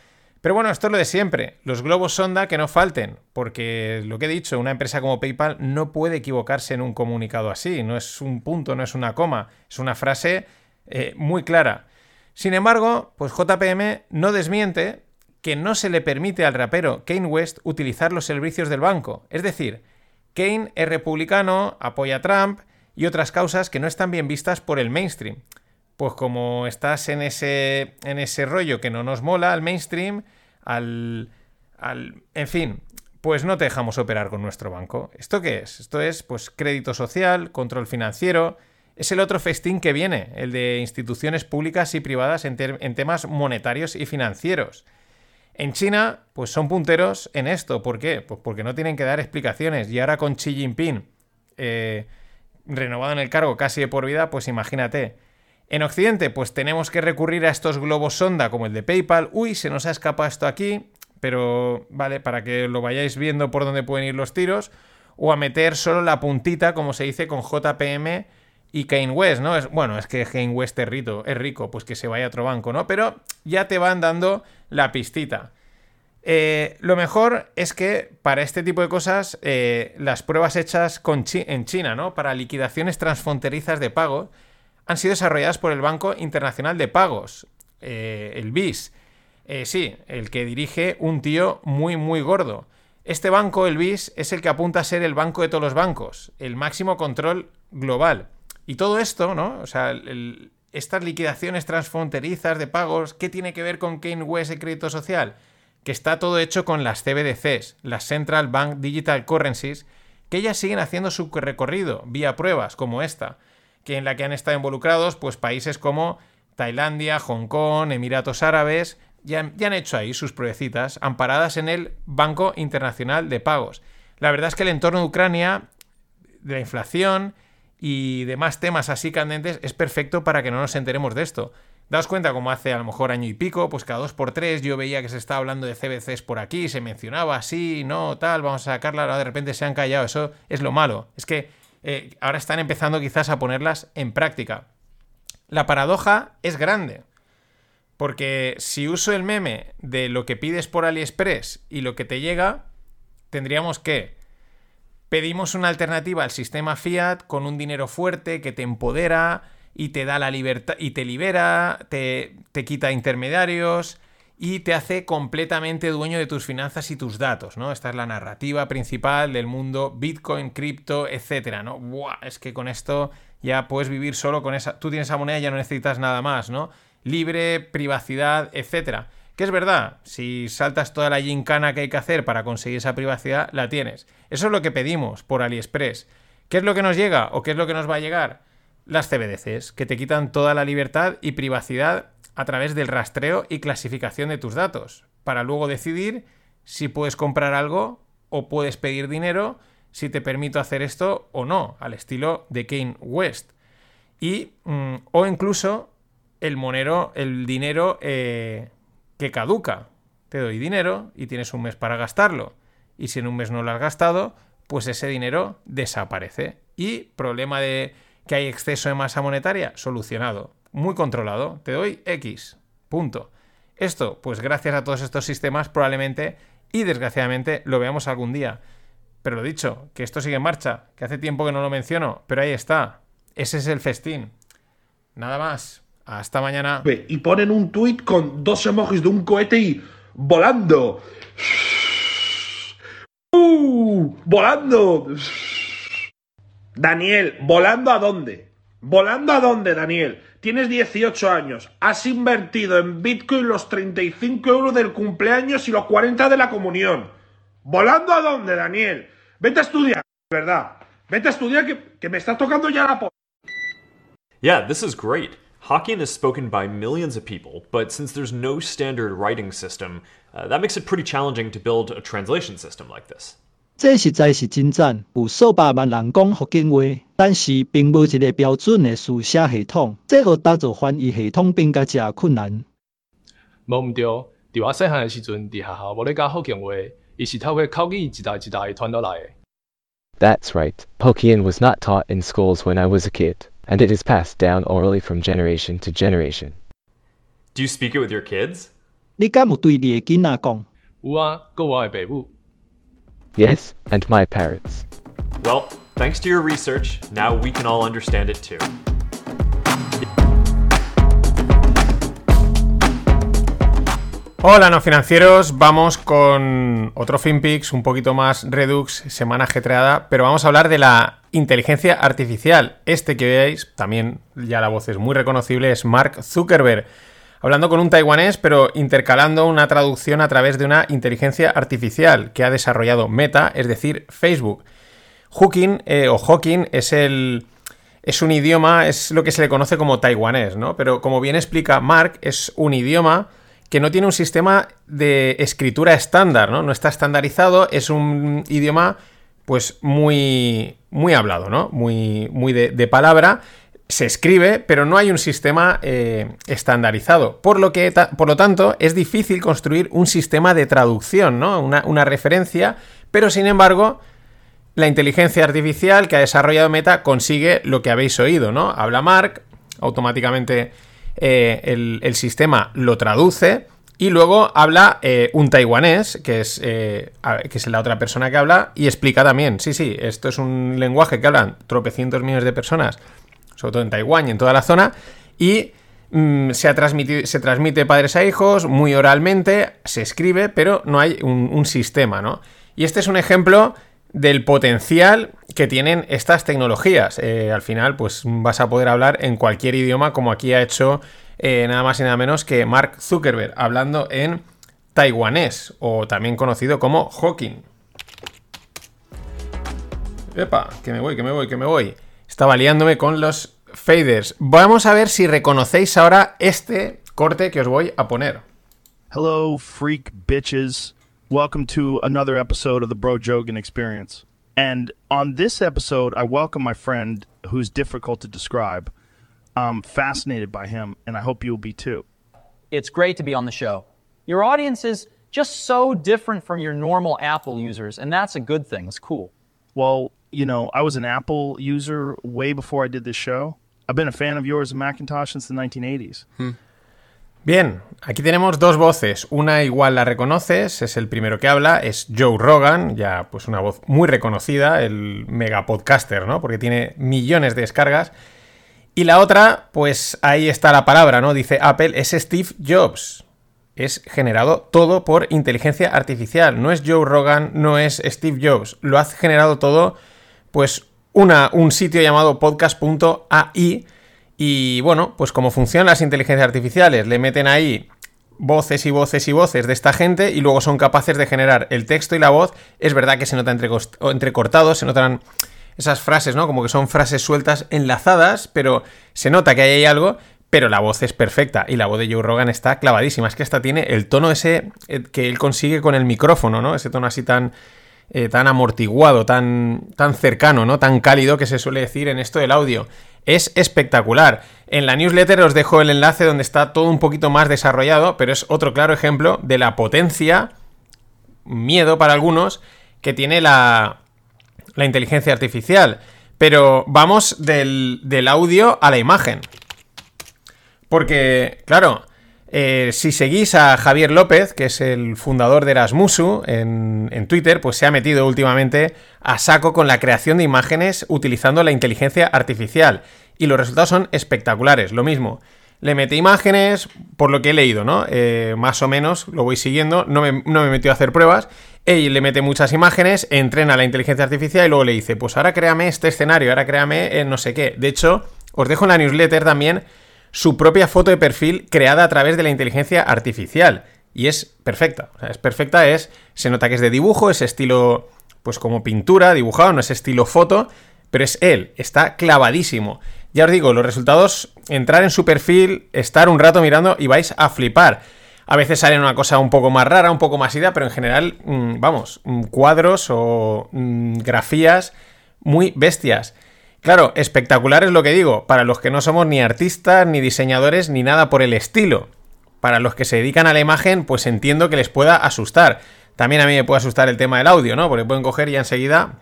Pero bueno, esto es lo de siempre. Los globos sonda que no falten, porque lo que he dicho, una empresa como PayPal no puede equivocarse en un comunicado así. No es un punto, no es una coma, es una frase eh, muy clara. Sin embargo, pues JPM no desmiente que no se le permite al rapero Kane West utilizar los servicios del banco. Es decir, Kane es republicano, apoya a Trump y otras causas que no están bien vistas por el mainstream. Pues como estás en ese, en ese rollo que no nos mola al mainstream, al, al... En fin, pues no te dejamos operar con nuestro banco. ¿Esto qué es? Esto es pues crédito social, control financiero. Es el otro festín que viene, el de instituciones públicas y privadas en, temas monetarios y financieros. En China, pues son punteros en esto. ¿Por qué? Pues porque no tienen que dar explicaciones. Y ahora con Xi Jinping eh, renovado en el cargo casi de por vida, pues imagínate. En Occidente, pues tenemos que recurrir a estos globos sonda como el de PayPal. Uy, se nos ha escapado esto aquí, pero vale, para que lo vayáis viendo por dónde pueden ir los tiros. O a meter solo la puntita, como se dice, con JPM y Kane West, ¿no? Es, bueno, es que Kane West es rico, es rico, pues que se vaya a otro banco, ¿no? Pero ya te van dando la pistita. Eh, lo mejor es que para este tipo de cosas, eh, las pruebas hechas en China, ¿no? Para liquidaciones transfronterizas de pago, han sido desarrolladas por el Banco Internacional de Pagos, eh, el BIS. Eh, sí, el que dirige un tío muy, muy gordo. Este banco, el BIS, es el que apunta a ser el banco de todos los bancos, el máximo control global. Y todo esto, ¿no? O sea, el- estas liquidaciones transfronterizas de pagos, ¿qué tiene que ver con Kane West y crédito social? Que está todo hecho con las CBDCs, las Central Bank Digital Currencies, que ellas siguen haciendo su recorrido vía pruebas como esta, que en la que han estado involucrados pues países como Tailandia, Hong Kong, Emiratos Árabes, ya, han hecho ahí sus pruebecitas, amparadas en el Banco Internacional de Pagos. La verdad es que el entorno de Ucrania, de la inflación y demás temas así candentes, es perfecto para que no nos enteremos de esto. Daos cuenta como hace a lo mejor año y pico, pues cada dos por tres yo veía que se estaba hablando de CBCs por aquí, se mencionaba así, no, tal, vamos a sacarla, ahora de repente se han callado, eso es lo malo. Es que eh, ahora están empezando quizás a ponerlas en práctica. La paradoja es grande. Porque si uso el meme de lo que pides por AliExpress y lo que te llega, tendríamos que pedimos una alternativa al sistema fiat con un dinero fuerte que te empodera y te da la libertad y te libera, te, te quita intermediarios y te hace completamente dueño de tus finanzas y tus datos, ¿no? Esta es la narrativa principal del mundo Bitcoin, cripto, etcétera, ¿no? Buah, es que con esto ya puedes vivir solo con esa. Tú tienes esa moneda y ya no necesitas nada más, ¿no? Libre, privacidad, etcétera. Que es verdad, si saltas toda la gincana que hay que hacer para conseguir esa privacidad, la tienes. Eso es lo que pedimos por AliExpress. ¿Qué es lo que nos llega o qué es lo que nos va a llegar? Las CBDCs, que te quitan toda la libertad y privacidad a través del rastreo y clasificación de tus datos, para luego decidir si puedes comprar algo o puedes pedir dinero, si te permito hacer esto o no, al estilo de Kane West. Y, mm, o incluso el monero, el dinero eh, que caduca. Te doy dinero y tienes un mes para gastarlo. Y si en un mes no lo has gastado, pues ese dinero desaparece. Y problema de que hay exceso de masa monetaria, solucionado. Muy controlado. Te doy X. Punto. Esto, pues gracias a todos estos sistemas, probablemente y desgraciadamente lo veamos algún día. Pero lo dicho, que esto sigue en marcha, que hace tiempo que no lo menciono, pero ahí está. Ese es el festín. Nada más. Hasta mañana. Y ponen un tuit con dos emojis de un cohete y volando. ¡Uh! ¡Volando! Daniel, ¿volando a dónde? ¿Volando a dónde, Daniel? Tienes 18 años, has invertido en Bitcoin los 35 euros del cumpleaños y los 40 de la comunión. ¿Volando a dónde, Daniel? Vete a estudiar, ¿verdad? Vete a estudiar que, que me estás tocando ya la po... Yeah, this is great. Hokkien is spoken by millions of people, but since there's no standard writing system, uh, that makes it pretty challenging to build a translation system like this. 这实在是真赞，有数百万人讲福建话，但是并无一个标准的书写系统，这互打造翻译系统变甲真困难。无毋对，伫我细汉的时阵，伫学校无咧教福建话，伊是透过口语一代一代传落来的。That's right. Hokkien was not taught in schools when I was a kid, and it is passed down orally from generation to generation. Do you speak it with your kids? 你敢有对你的囡仔讲？有啊，搁我的爸母。Yes, and my parents. Well, thanks to your research, now we can all understand it too. Hola, no financieros. Vamos con otro FinPix, un poquito más Redux, semana ajetreada, pero vamos a hablar de la inteligencia artificial. Este que veáis, también ya la voz es muy reconocible, es Mark Zuckerberg. Hablando con un taiwanés, pero intercalando una traducción a través de una inteligencia artificial que ha desarrollado Meta, es decir, Facebook. Hooking eh, o Hawking es el. Es un idioma, es lo que se le conoce como taiwanés, ¿no? Pero como bien explica Mark, es un idioma que no tiene un sistema de escritura estándar, ¿no? No está estandarizado, es un idioma pues muy, muy hablado, ¿no? Muy, muy de, de palabra. Se escribe, pero no hay un sistema eh, estandarizado. Por lo, que, por lo tanto, es difícil construir un sistema de traducción, ¿no? Una, una referencia, pero sin embargo, la inteligencia artificial que ha desarrollado Meta consigue lo que habéis oído, ¿no? Habla Mark, automáticamente eh, el, sistema lo traduce y luego habla eh, un taiwanés, que es, que es la otra persona que habla, y explica también, sí, sí, esto es un lenguaje que hablan tropecientos millones de personas, sobre todo en Taiwán y en toda la zona, y mmm, se, ha se transmite padres a hijos muy oralmente, se escribe, pero no hay un, un sistema, ¿no? Y este es un ejemplo del potencial que tienen estas tecnologías. Eh, al final, pues vas a poder hablar en cualquier idioma, como aquí ha hecho eh, nada más y nada menos que Mark Zuckerberg, hablando en taiwanés, o también conocido como Hawking. Epa, que me voy, que me voy, que me voy. Estaba liándome con los faders. Vamos a ver si reconocéis ahora este corte que os voy a poner. Hello, freak bitches. Welcome to another episode of the Bro Jogan Experience. And on this episode, I welcome my friend who's difficult to describe. I'm fascinated by him, and I hope you'll be too. It's great to be on the show. Your audience is just so different from your normal Apple users, and that's a good thing. It's cool. Well, you know, I was an Apple user way before I did this show. I've been a fan of yours and Macintosh since the 1980s. Hmm. Bien, aquí tenemos dos voces. Una igual la reconoces, es el primero que habla, es Joe Rogan, ya pues una voz muy reconocida, el mega podcaster, ¿no? Porque tiene millones de descargas. Y la otra, pues ahí está la palabra, ¿no? Dice Apple, es Steve Jobs. es generado todo por inteligencia artificial. No es Joe Rogan, no es Steve Jobs. Lo ha generado todo, pues, una, un sitio llamado podcast.ai. Y bueno, pues como funcionan las inteligencias artificiales, le meten ahí voces y voces y voces de esta gente y luego son capaces de generar el texto y la voz. Es verdad que se nota entrecortado, se notan esas frases, ¿no? Como que son frases sueltas enlazadas, pero se nota que ahí hay algo, pero la voz es perfecta y la voz de Joe Rogan está clavadísima. Es que esta tiene el tono ese eh, que él consigue con el micrófono, ¿no? Ese tono así tan, eh, tan amortiguado, tan, tan cercano, ¿no? Tan cálido que se suele decir en esto del audio. Es espectacular. En la newsletter os dejo el enlace donde está todo un poquito más desarrollado, pero es otro claro ejemplo de la potencia, miedo para algunos, que tiene la, la inteligencia artificial. Pero vamos del, del audio a la imagen. Porque, claro, eh, si seguís a Javier López, que es el fundador de Erasmusu en, Twitter, pues se ha metido últimamente a saco con la creación de imágenes utilizando la inteligencia artificial. Y los resultados son espectaculares. Lo mismo, le mete imágenes, por lo que he leído, ¿no? Eh, más o menos, lo voy siguiendo, no me, no me metió a hacer pruebas. Él le mete muchas imágenes, entrena la inteligencia artificial y luego le dice, pues ahora créame este escenario, ahora créame en no sé qué. De hecho, os dejo en la newsletter también su propia foto de perfil creada a través de la inteligencia artificial. Y es perfecta. O sea, es perfecta, es. Se nota que es de dibujo, es estilo. Pues como pintura, dibujado, no es estilo foto. Pero es él, está clavadísimo. Ya os digo, los resultados, entrar en su perfil, estar un rato mirando y vais a flipar. A veces sale una cosa un poco más rara, un poco más ida, pero en general, mmm, vamos, cuadros o mmm, grafías muy bestias. Claro, espectacular es lo que digo, para los que no somos ni artistas, ni diseñadores, ni nada por el estilo. Para los que se dedican a la imagen, pues entiendo que les pueda asustar. También a mí me puede asustar el tema del audio, ¿no? Porque pueden coger y enseguida,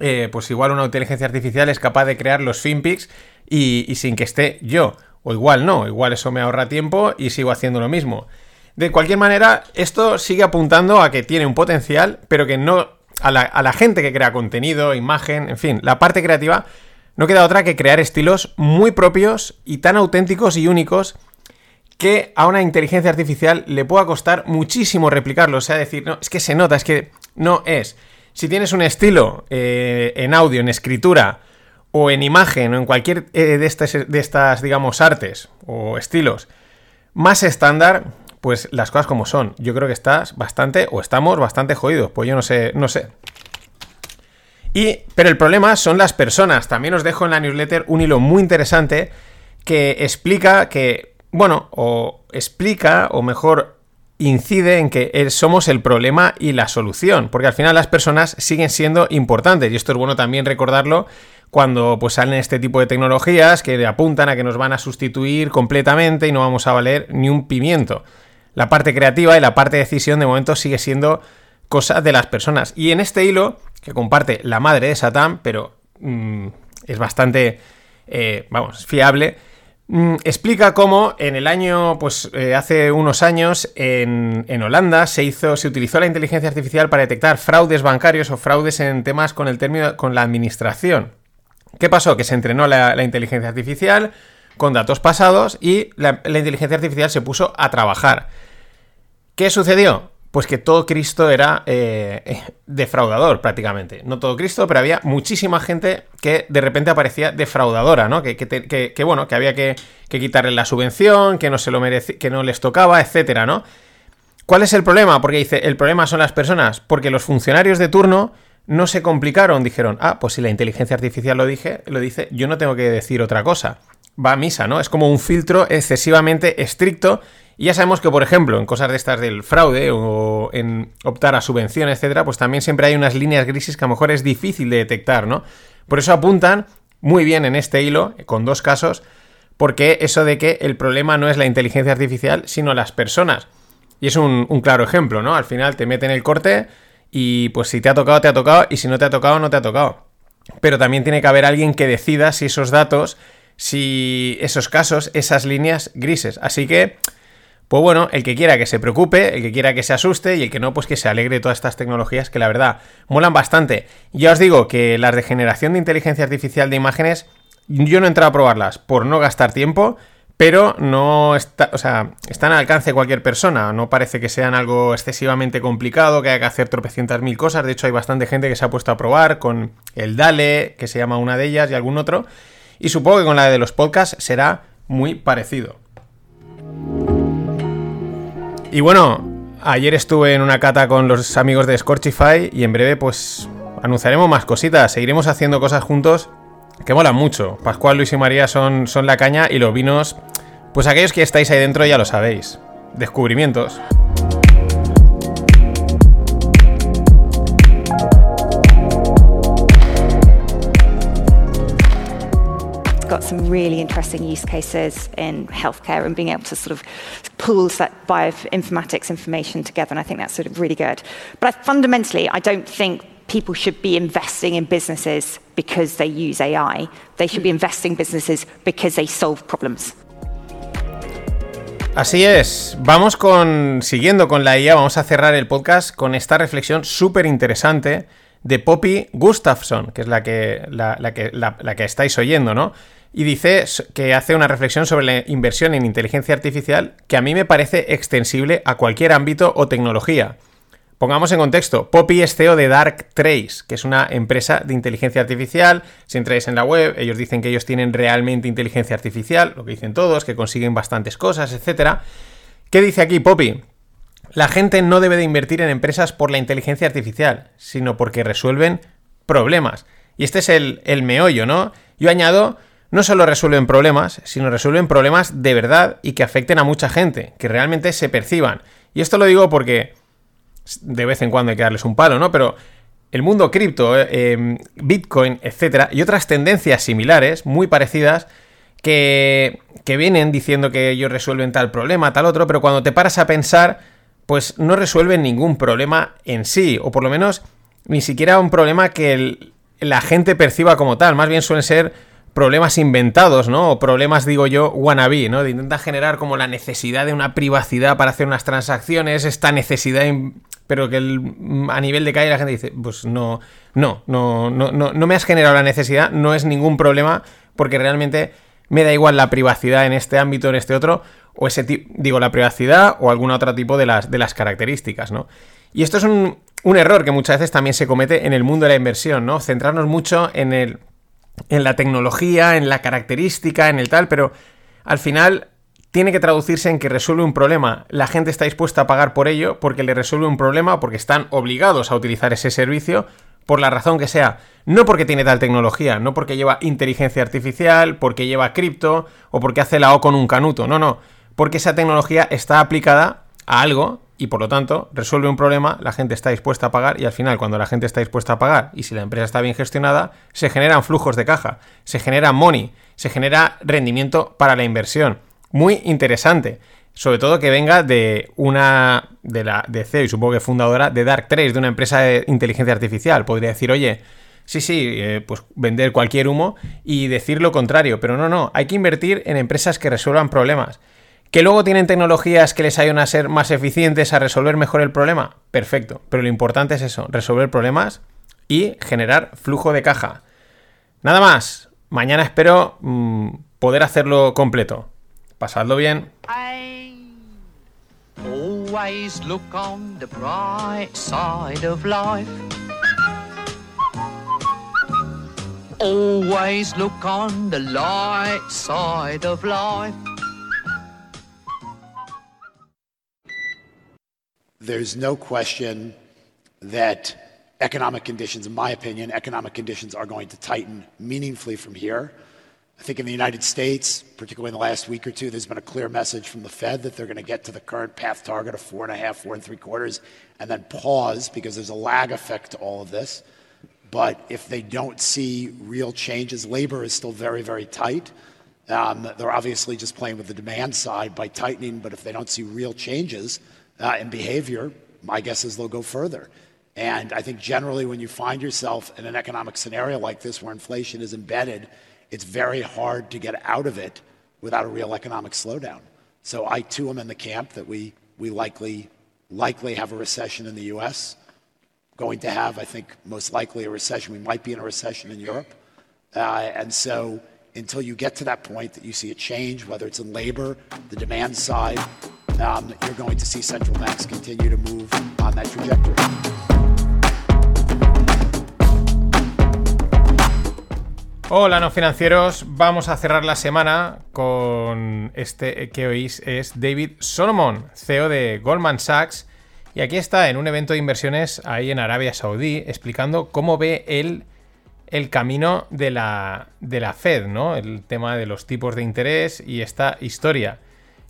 eh, pues igual una inteligencia artificial es capaz de crear los finpics y, y sin que esté yo. O igual no, igual eso me ahorra tiempo y sigo haciendo lo mismo. De cualquier manera, esto sigue apuntando a que tiene un potencial, pero que no... A la gente que crea contenido, imagen, en fin, la parte creativa no queda otra que crear estilos muy propios y tan auténticos y únicos que a una inteligencia artificial le pueda costar muchísimo replicarlo. O sea, decir, no, es que se nota, es que no es. Si tienes un estilo eh, en audio, en escritura, o en imagen, o en cualquier eh, de, estas, de estas, digamos, artes o estilos más estándar, pues las cosas como son. Yo creo que estás bastante, o estamos bastante jodidos. Pues yo no sé, no sé. Y, pero el problema son las personas. También os dejo en la newsletter un hilo muy interesante que explica que, bueno, o explica, o mejor incide en que somos el problema y la solución, porque al final las personas siguen siendo importantes y esto es bueno también recordarlo cuando pues salen este tipo de tecnologías que apuntan a que nos van a sustituir completamente y no vamos a valer ni un pimiento. La parte creativa y la parte de decisión de momento sigue siendo cosa de las personas. Y en este hilo que comparte la madre de Satán, pero mmm, es bastante, eh, vamos, fiable, mmm, explica cómo en el año, pues eh, hace unos años en, en, Holanda se hizo, se utilizó la inteligencia artificial para detectar fraudes bancarios o fraudes en temas con el término, con la administración. ¿Qué pasó? Que se entrenó la, inteligencia artificial con datos pasados y la inteligencia artificial se puso a trabajar. ¿Qué sucedió? Pues que todo Cristo era eh, defraudador prácticamente. No todo Cristo, pero había muchísima gente que de repente aparecía defraudadora, ¿no? Que, que, que, que bueno, que había que, quitarle la subvención, que no se lo merece, que no les tocaba, etcétera, ¿no? ¿Cuál es el problema? Porque dice, el problema son las personas, porque los funcionarios de turno no se complicaron, dijeron, ah, pues si la inteligencia artificial lo dije, lo dice, yo no tengo que decir otra cosa. Va a misa, ¿no? Es como un filtro excesivamente estricto y ya sabemos que, por ejemplo, en cosas de estas del fraude o en optar a subvención, etcétera, pues también siempre hay unas líneas grises que a lo mejor es difícil de detectar, ¿no? Por eso apuntan muy bien en este hilo, con dos casos, porque eso de que el problema no es la inteligencia artificial, sino las personas. Y es un, un claro ejemplo, ¿no? Al final te meten el corte y pues si te ha tocado, te ha tocado, y si no te ha tocado, no te ha tocado. Pero también tiene que haber alguien que decida si esos datos, si esos casos, esas líneas grises. Así que pues bueno, el que quiera que se preocupe, el que quiera que se asuste y el que no, pues que se alegre de todas estas tecnologías que la verdad molan bastante. Ya os digo que las de generación de inteligencia artificial de imágenes, yo no he entrado a probarlas por no gastar tiempo, pero no está, o sea, están al alcance de cualquier persona. No parece que sean algo excesivamente complicado, que haya que hacer tropecientas mil cosas. De hecho, hay bastante gente que se ha puesto a probar con el Dale, que se llama una de ellas, y algún otro. Y supongo que con la de los podcasts será muy parecido. Y bueno, ayer estuve en una cata con los amigos de Scorchify y en breve pues anunciaremos más cositas, seguiremos haciendo cosas juntos que molan mucho. Pascual, Luis y María son, son la caña y los vinos, pues aquellos que estáis ahí dentro ya lo sabéis. Descubrimientos. Got some really interesting use cases in healthcare and being able to sort of pool that bioinformatics information together. And I think that's sort of really good. But I, fundamentally, I don't think people should be investing in businesses because they use AI. They should be investing businesses because they solve problems. Así es, vamos con, siguiendo con la IA, vamos a cerrar el podcast con esta reflexión súper interesante de Poppy Gustafsson, que es la que, la, la que, la, la que estáis oyendo, ¿no? Y dice que hace una reflexión sobre la inversión en inteligencia artificial que a mí me parece extensible a cualquier ámbito o tecnología. Pongamos en contexto, Poppy es CEO de Darktrace, que es una empresa de inteligencia artificial. Si entráis en la web, ellos dicen que ellos tienen realmente inteligencia artificial, lo que dicen todos, que consiguen bastantes cosas, etc. ¿Qué dice aquí Poppy? La gente no debe de invertir en empresas por la inteligencia artificial, sino porque resuelven problemas. Y este es el, el meollo, ¿no? Yo añado no solo resuelven problemas, sino resuelven problemas de verdad y que afecten a mucha gente, que realmente se perciban. Y esto lo digo porque de vez en cuando hay que darles un palo, ¿no? Pero el mundo cripto, eh, em, Bitcoin, etcétera, y otras tendencias similares, muy parecidas, que, que vienen diciendo que ellos resuelven tal problema, tal otro, pero cuando te paras a pensar, pues no resuelven ningún problema en sí, o por lo menos ni siquiera un problema que la gente perciba como tal, más bien suelen ser problemas inventados, ¿no? O problemas, digo yo, wannabe, ¿no? De intenta generar como la necesidad de una privacidad para hacer unas transacciones, esta necesidad, pero que a nivel de calle la gente dice, pues no, no, no, no, no, no me has generado la necesidad, no es ningún problema, porque realmente me da igual la privacidad en este ámbito, en este otro, o ese tipo, digo, la privacidad o algún otro tipo de las, de las características, ¿no? Y esto es un, un error que muchas veces también se comete en el mundo de la inversión, ¿no? Centrarnos mucho en el en la tecnología, en la característica, en el tal, pero al final tiene que traducirse en que resuelve un problema. La gente está dispuesta a pagar por ello porque le resuelve un problema porque están obligados a utilizar ese servicio por la razón que sea. No porque tiene tal tecnología, no porque lleva inteligencia artificial, porque lleva cripto o porque hace la O con un canuto. No, no. Porque esa tecnología está aplicada a algo y por lo tanto resuelve un problema, la gente está dispuesta a pagar y al final cuando la gente está dispuesta a pagar y si la empresa está bien gestionada, se generan flujos de caja, se genera money, se genera rendimiento para la inversión. Muy interesante. Sobre todo que venga de una de la de CEO y supongo que fundadora de Dark3, de una empresa de inteligencia artificial. Podría decir, oye, sí, sí, eh, pues vender cualquier humo y decir lo contrario. Pero no, no, hay que invertir en empresas que resuelvan problemas. ¿Que luego tienen tecnologías que les ayuden a ser más eficientes, a resolver mejor el problema? Perfecto. Pero lo importante es eso, resolver problemas y generar flujo de caja. Nada más. Mañana espero mmm, poder hacerlo completo. Pasadlo bien. Always look on the bright side of life. Always look on the light side of life. There's no question that economic conditions, in my opinion, economic conditions are going to tighten meaningfully from here. I think in the United States, particularly in the last week or two, there's been a clear message from the Fed that they're going to get to the current path target of four and a half, four and three quarters, and then pause because there's a lag effect to all of this. But if they don't see real changes, labor is still very, very tight. Um, they're obviously just playing with the demand side by tightening, but if they don't see real changes, uh, and behavior, my guess is they'll go further. And I think generally, when you find yourself in an economic scenario like this where inflation is embedded, it's very hard to get out of it without a real economic slowdown. So I too am in the camp that we, we likely, likely have a recession in the US. Going to have, I think, most likely a recession. We might be in a recession in Europe. Uh, and so until you get to that point that you see a change, whether it's in labor, the demand side, um. Hola, no financieros. Vamos a cerrar la semana con este que oís es David Solomon, CEO de Goldman Sachs. Y aquí está en un evento de inversiones ahí en Arabia Saudí, explicando cómo ve él el camino de la, de la Fed, ¿no? El tema de los tipos de interés y esta historia.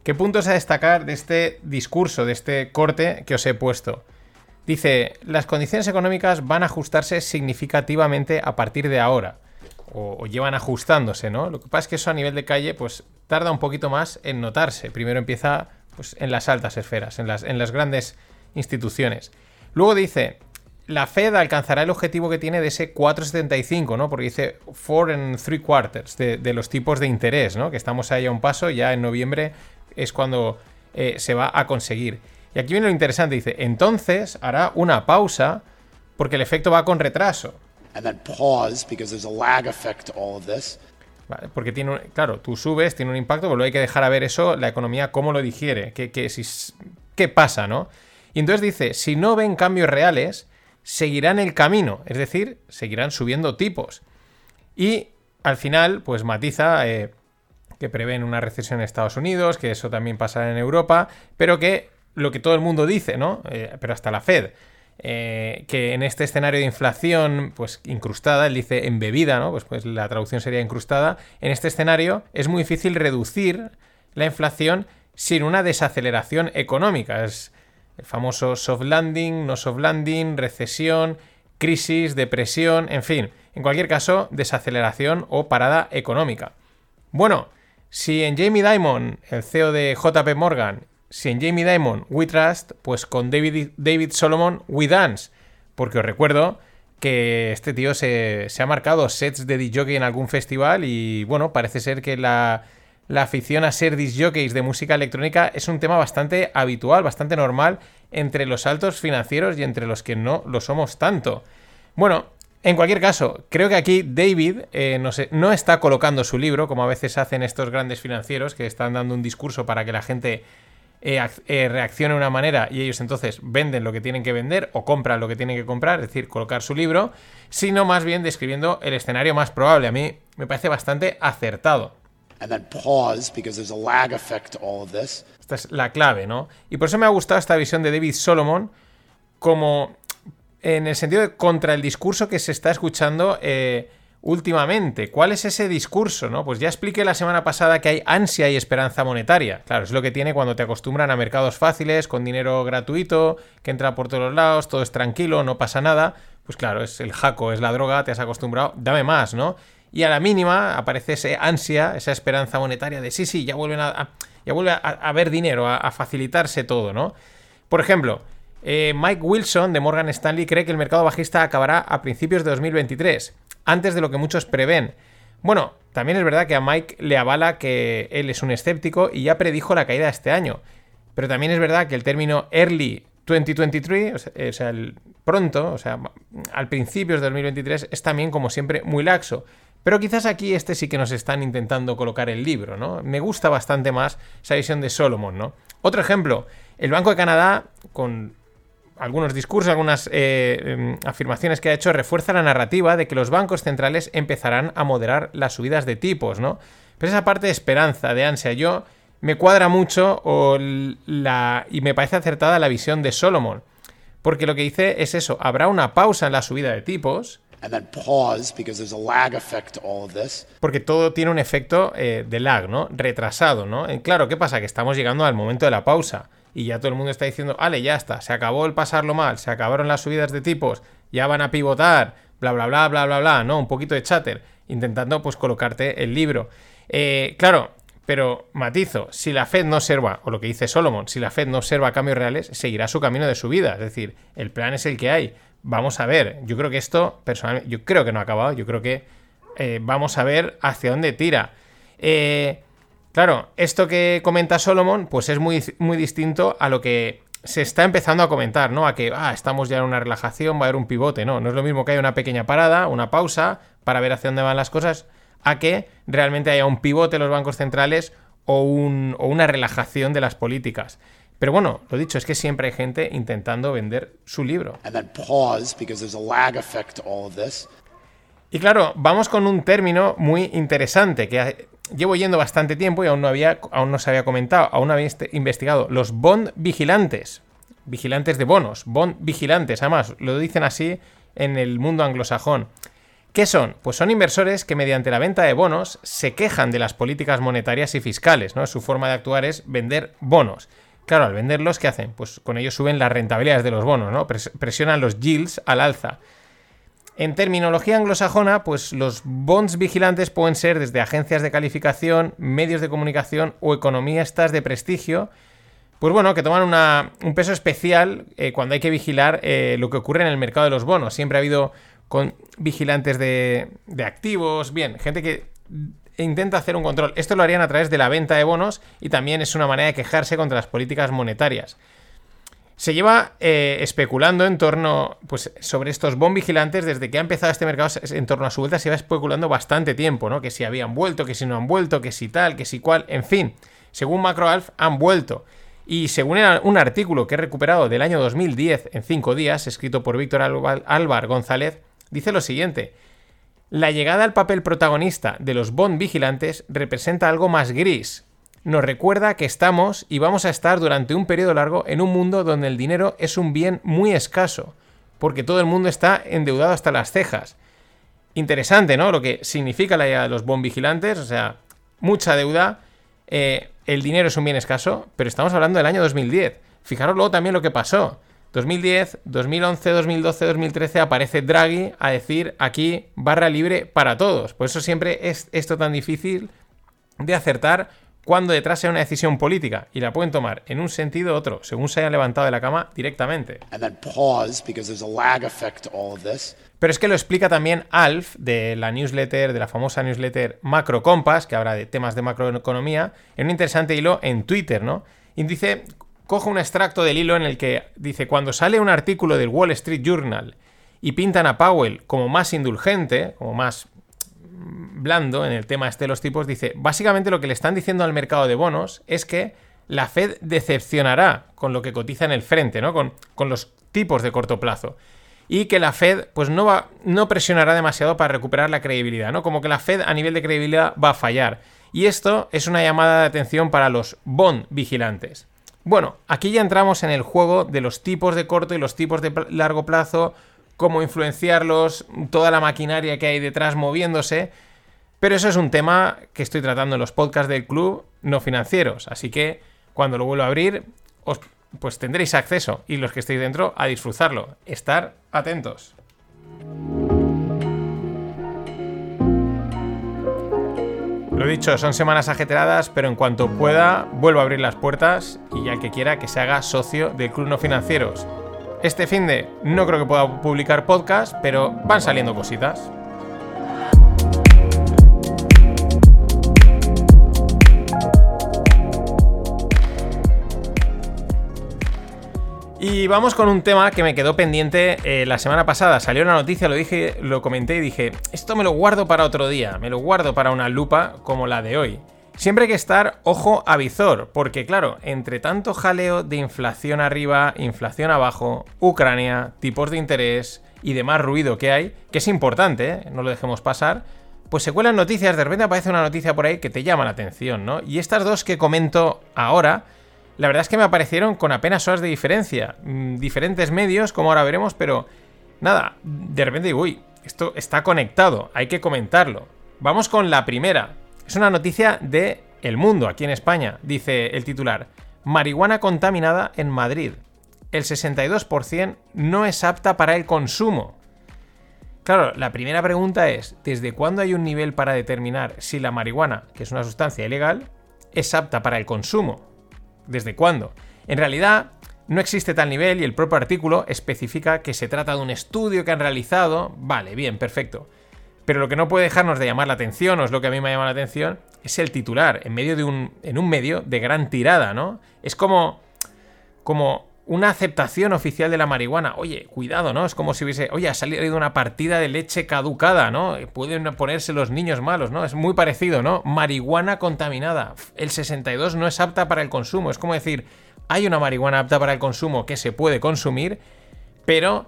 ¿Qué puntos a destacar de este discurso, de este corte que os he puesto? Dice, las condiciones económicas van a ajustarse significativamente a partir de ahora o, llevan ajustándose, ¿no? Lo que pasa es que eso a nivel de calle, pues tarda un poquito más en notarse. Primero empieza pues, en las altas esferas, en las, en las grandes instituciones. Luego dice, la Fed alcanzará el objetivo que tiene de ese 4,75, ¿no? Porque dice 4 and 3 quarters de, de, los tipos de interés, ¿no? Que estamos ahí a un paso, ya en noviembre es cuando eh, se va a conseguir. Y aquí viene lo interesante, dice, entonces hará una pausa porque el efecto va con retraso. Vale, porque tiene un, claro, tú subes, tiene un impacto, pero luego hay que dejar a ver eso, la economía, cómo lo digiere, qué, qué, si, qué pasa, ¿no? Y entonces dice, si no ven cambios reales, seguirán el camino, es decir, seguirán subiendo tipos. Y al final, pues matiza eh, que prevén una recesión en Estados Unidos, que eso también pasará en Europa, pero que lo que todo el mundo dice, ¿no? Eh, pero hasta la Fed, eh, que en este escenario de inflación, pues incrustada, él dice embebida, ¿no? Pues, pues la traducción sería incrustada. En este escenario es muy difícil reducir la inflación sin una desaceleración económica. Es el famoso soft landing, no soft landing, recesión, crisis, depresión, en fin, en cualquier caso, desaceleración o parada económica. Bueno, si en Jamie Dimon, el CEO de JP Morgan, si en Jamie Dimon we trust, pues con David, David Solomon we dance. Porque os recuerdo que este tío se, ha marcado sets de DJ en algún festival y bueno, parece ser que la, la afición a ser disjockeys de música electrónica es un tema bastante habitual, bastante normal entre los altos financieros y entre los que no lo somos tanto. Bueno, en cualquier caso, creo que aquí David eh, no, sé, no, está colocando su libro, como a veces hacen estos grandes financieros que están dando un discurso para que la gente eh, eh, reaccione de una manera y ellos entonces venden lo que tienen que vender o compran lo que tienen que comprar, es decir, colocar su libro, sino más bien describiendo el escenario más probable. A mí me parece bastante acertado. And then pause because there's a lag effect to all of this. Esta es la clave, ¿no? Y por eso me ha gustado esta visión de David Solomon como en el sentido de contra el discurso que se está escuchando eh, últimamente. ¿Cuál es ese discurso? ¿no? Pues ya expliqué la semana pasada que hay ansia y esperanza monetaria. Claro, es lo que tiene cuando te acostumbran a mercados fáciles, con dinero gratuito, que entra por todos lados, todo es tranquilo, no pasa nada. Pues claro, es el jaco, es la droga, te has acostumbrado, dame más, ¿no? Y a la mínima aparece esa ansia, esa esperanza monetaria de sí, sí, ya vuelven a ya vuelve a, a, ver dinero, a, a facilitarse todo, ¿no? Por ejemplo, eh, Mike Wilson de Morgan Stanley cree que el mercado bajista acabará a principios de 2023, antes de lo que muchos prevén. Bueno, también es verdad que a Mike le avala que él es un escéptico y ya predijo la caída este año. Pero también es verdad que el término early 2023, o sea, el pronto, o sea, al principio de 2023, es también, como siempre, muy laxo. Pero quizás aquí este sí que nos están intentando colocar el libro, ¿no? Me gusta bastante más esa visión de Solomon, ¿no? Otro ejemplo, el Banco de Canadá, con algunos discursos, algunas eh, afirmaciones que ha hecho, refuerza la narrativa de que los bancos centrales empezarán a moderar las subidas de tipos, ¿no? Pero esa parte de esperanza, de ansia, yo me cuadra mucho o la, y me parece acertada la visión de Solomon. Porque lo que dice es eso, habrá una pausa en la subida de tipos. Porque todo tiene un efecto eh, de lag, ¿no? Retrasado, ¿no? Y claro, ¿qué pasa? Que estamos llegando al momento de la pausa y ya todo el mundo está diciendo, vale, ya está, se acabó el pasarlo mal, se acabaron las subidas de tipos, ya van a pivotar, bla, bla, bla, bla, bla, bla, ¿no? Un poquito de chatter, intentando pues colocarte el libro. Eh, claro, pero matizo, si la Fed no observa, o lo que dice Solomon, si la Fed no observa cambios reales, seguirá su camino de subida. Es decir, el plan es el que hay. Vamos a ver. Yo creo que esto, personalmente, yo creo que no ha acabado. Yo creo que eh, vamos a ver hacia dónde tira. Eh, claro, esto que comenta Solomon, pues es muy, muy distinto a lo que se está empezando a comentar, ¿no? A que ah, estamos ya en una relajación, va a haber un pivote, no, no es lo mismo que haya una pequeña parada, una pausa, para ver hacia dónde van las cosas, a que realmente haya un pivote en los bancos centrales o, un- o una relajación de las políticas. Pero bueno, lo dicho, es que siempre hay gente intentando vender su libro. Y claro, vamos con un término muy interesante que llevo yendo bastante tiempo y aún no, había, aún no se había comentado, aún no había investigado. Los bond vigilantes. Vigilantes de bonos. Bond vigilantes, además, lo dicen así en el mundo anglosajón. ¿Qué son? Pues son inversores que mediante la venta de bonos se quejan de las políticas monetarias y fiscales, ¿no? Su forma de actuar es vender bonos. Claro, al venderlos, ¿qué hacen? Pues con ellos suben las rentabilidades de los bonos, ¿no? Pres- presionan los yields al alza. En terminología anglosajona, pues los bonds vigilantes pueden ser desde agencias de calificación, medios de comunicación o economistas de prestigio, pues bueno, que toman un peso especial eh, cuando hay que vigilar eh, lo que ocurre en el mercado de los bonos. Siempre ha habido con vigilantes de, de activos, bien, gente que intenta hacer un control. Esto lo harían a través de la venta de bonos y también es una manera de quejarse contra las políticas monetarias. Se lleva eh, especulando en torno, pues, sobre estos bond vigilantes desde que ha empezado este mercado en torno a su vuelta se va especulando bastante tiempo, ¿no? Que si habían vuelto, que si no han vuelto, que si tal, que si cual, en fin. Según MacroAlf han vuelto. Y según un artículo que he recuperado del año 2010 en 5 días, escrito por Víctor Álvar González, dice lo siguiente. La llegada al papel protagonista de los Bond vigilantes representa algo más gris. Nos recuerda que estamos y vamos a estar durante un periodo largo en un mundo donde el dinero es un bien muy escaso, porque todo el mundo está endeudado hasta las cejas. Interesante, ¿no? Lo que significa la llegada de los Bond vigilantes, o sea, mucha deuda, eh, el dinero es un bien escaso, pero estamos hablando del año 2010. Fijaros luego también lo que pasó. 2010, 2011, 2012, 2013 aparece Draghi a decir aquí barra libre para todos. Por eso siempre es esto tan difícil de acertar cuando detrás hay una decisión política y la pueden tomar en un sentido u otro, según se hayan levantado de la cama directamente. Pero es que lo explica también Alf de la newsletter, de la famosa newsletter Macro Compass, que habla de temas de macroeconomía, en un interesante hilo en Twitter, ¿no? Y dice, cojo un extracto del hilo en el que dice, cuando sale un artículo del Wall Street Journal y pintan a Powell como más indulgente, como más blando en el tema este de los tipos, dice, básicamente lo que le están diciendo al mercado de bonos es que la Fed decepcionará con lo que cotiza en el frente, ¿no? Con, con los tipos de corto plazo. Y que la Fed, pues no va, no presionará demasiado para recuperar la credibilidad, ¿no? Como que la Fed a nivel de credibilidad va a fallar. Y esto es una llamada de atención para los bond vigilantes. Bueno, aquí ya entramos en el juego de los tipos de corto y los tipos de largo plazo, cómo influenciarlos, toda la maquinaria que hay detrás moviéndose. Pero eso es un tema que estoy tratando en los podcasts del club no financieros. Así que cuando lo vuelva a abrir, os, pues tendréis acceso y los que estéis dentro a disfrutarlo. Estar atentos. Lo dicho, son semanas ajetreadas, pero en cuanto pueda, vuelvo a abrir las puertas y ya que quiera que se haga socio del Club No Financieros. Este fin de no creo que pueda publicar podcast, pero van saliendo cositas. Y vamos con un tema que me quedó pendiente eh, la semana pasada. Salió una noticia, lo dije, lo comenté y dije, esto me lo guardo para otro día, me lo guardo para una lupa como la de hoy. Siempre hay que estar ojo a visor, porque claro, entre tanto jaleo de inflación arriba, inflación abajo, Ucrania, tipos de interés y demás ruido que hay, que es importante, ¿eh? no lo dejemos pasar, pues se cuelan noticias, de repente aparece una noticia por ahí que te llama la atención, ¿no? Y estas dos que comento ahora, la verdad es que me aparecieron con apenas horas de diferencia. Mm, diferentes medios, como ahora veremos, pero nada, de repente digo, uy, esto está conectado, hay que comentarlo. Vamos con la primera. Es una noticia de El Mundo, aquí en España. Dice el titular, marihuana contaminada en Madrid. El 62% no es apta para el consumo. Claro, la primera pregunta es, ¿desde cuándo hay un nivel para determinar si la marihuana, que es una sustancia ilegal, es apta para el consumo? ¿Desde cuándo? En realidad, no existe tal nivel y el propio artículo especifica que se trata de un estudio que han realizado. Vale, bien, perfecto. Pero lo que no puede dejarnos de llamar la atención, o es lo que a mí me llama la atención, es el titular, en medio de un, en un medio de gran tirada, ¿no? Es como, como una aceptación oficial de la marihuana. Oye, cuidado, ¿no? Es como si hubiese, oye, ha salido una partida de leche caducada, ¿no? Pueden ponerse los niños malos, ¿no? Es muy parecido, ¿no? Marihuana contaminada. El 62 no es apta para el consumo. Es como decir, hay una marihuana apta para el consumo que se puede consumir, pero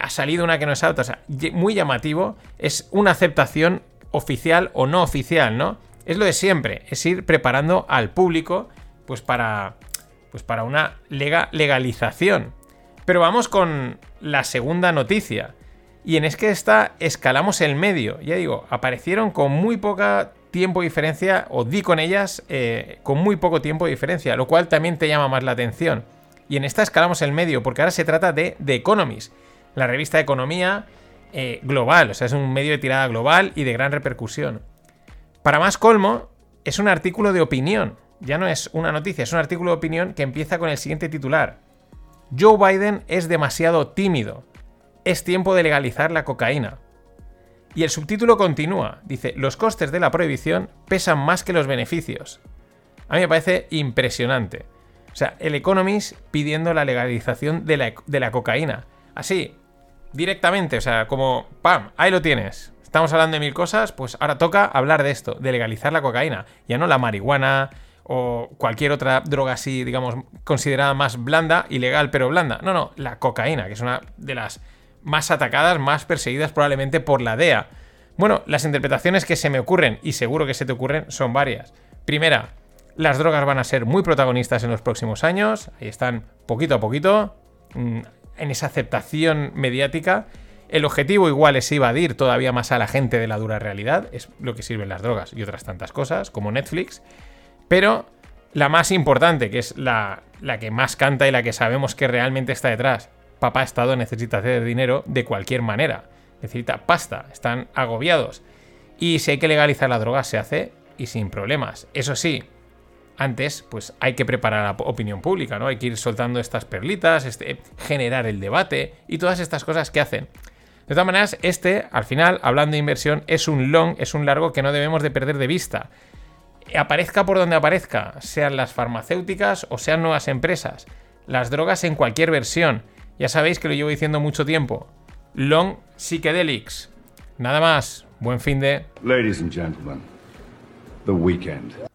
ha salido una que no es apta. O sea, muy llamativo. Es una aceptación oficial o no oficial, ¿no? Es lo de siempre, es ir preparando al público, pues para pues para una legalización. Pero vamos con la segunda noticia. Y en es que esta escalamos el medio. Ya digo, aparecieron con muy poca tiempo de diferencia, o di con ellas eh, con muy poco tiempo de diferencia, lo cual también te llama más la atención. Y en esta escalamos el medio, porque ahora se trata de The Economist, la revista economía eh, global, o sea, es un medio de tirada global y de gran repercusión. Para más colmo, es un artículo de opinión, ya no es una noticia, es un artículo de opinión que empieza con el siguiente titular. Joe Biden es demasiado tímido. Es tiempo de legalizar la cocaína. Y el subtítulo continúa. Dice, los costes de la prohibición pesan más que los beneficios. A mí me parece impresionante. O sea, el Economist pidiendo la legalización de la, de la cocaína. Así, directamente, o sea, como, ¡pam! Ahí lo tienes. Estamos hablando de mil cosas, pues ahora toca hablar de esto, de legalizar la cocaína. Ya no la marihuana, o cualquier otra droga así, digamos, considerada más blanda, ilegal pero blanda. No, no, la cocaína, que es una de las más atacadas, más perseguidas probablemente por la DEA. Bueno, las interpretaciones que se me ocurren, y seguro que se te ocurren, son varias. Primera, las drogas van a ser muy protagonistas en los próximos años, ahí están poquito a poquito, mm, en esa aceptación mediática. El objetivo igual es evadir todavía más a la gente de la dura realidad, es lo que sirven las drogas y otras tantas cosas, como Netflix. Pero la más importante, que es la, que más canta y la que sabemos que realmente está detrás. Papá Estado necesita hacer dinero de cualquier manera. Necesita pasta. Están agobiados. Y si hay que legalizar la droga, se hace y sin problemas. Eso sí, antes, pues hay que preparar la opinión pública, ¿no? Hay que ir soltando estas perlitas, este, generar el debate y todas estas cosas que hacen. De todas maneras, este, al final, hablando de inversión, es un long, es un largo que no debemos de perder de vista aparezca por donde aparezca, sean las farmacéuticas o sean nuevas empresas, las drogas en cualquier versión. Ya sabéis que lo llevo diciendo mucho tiempo. Long Psychedelics. Nada más. Buen fin de. Ladies and gentlemen, the weekend.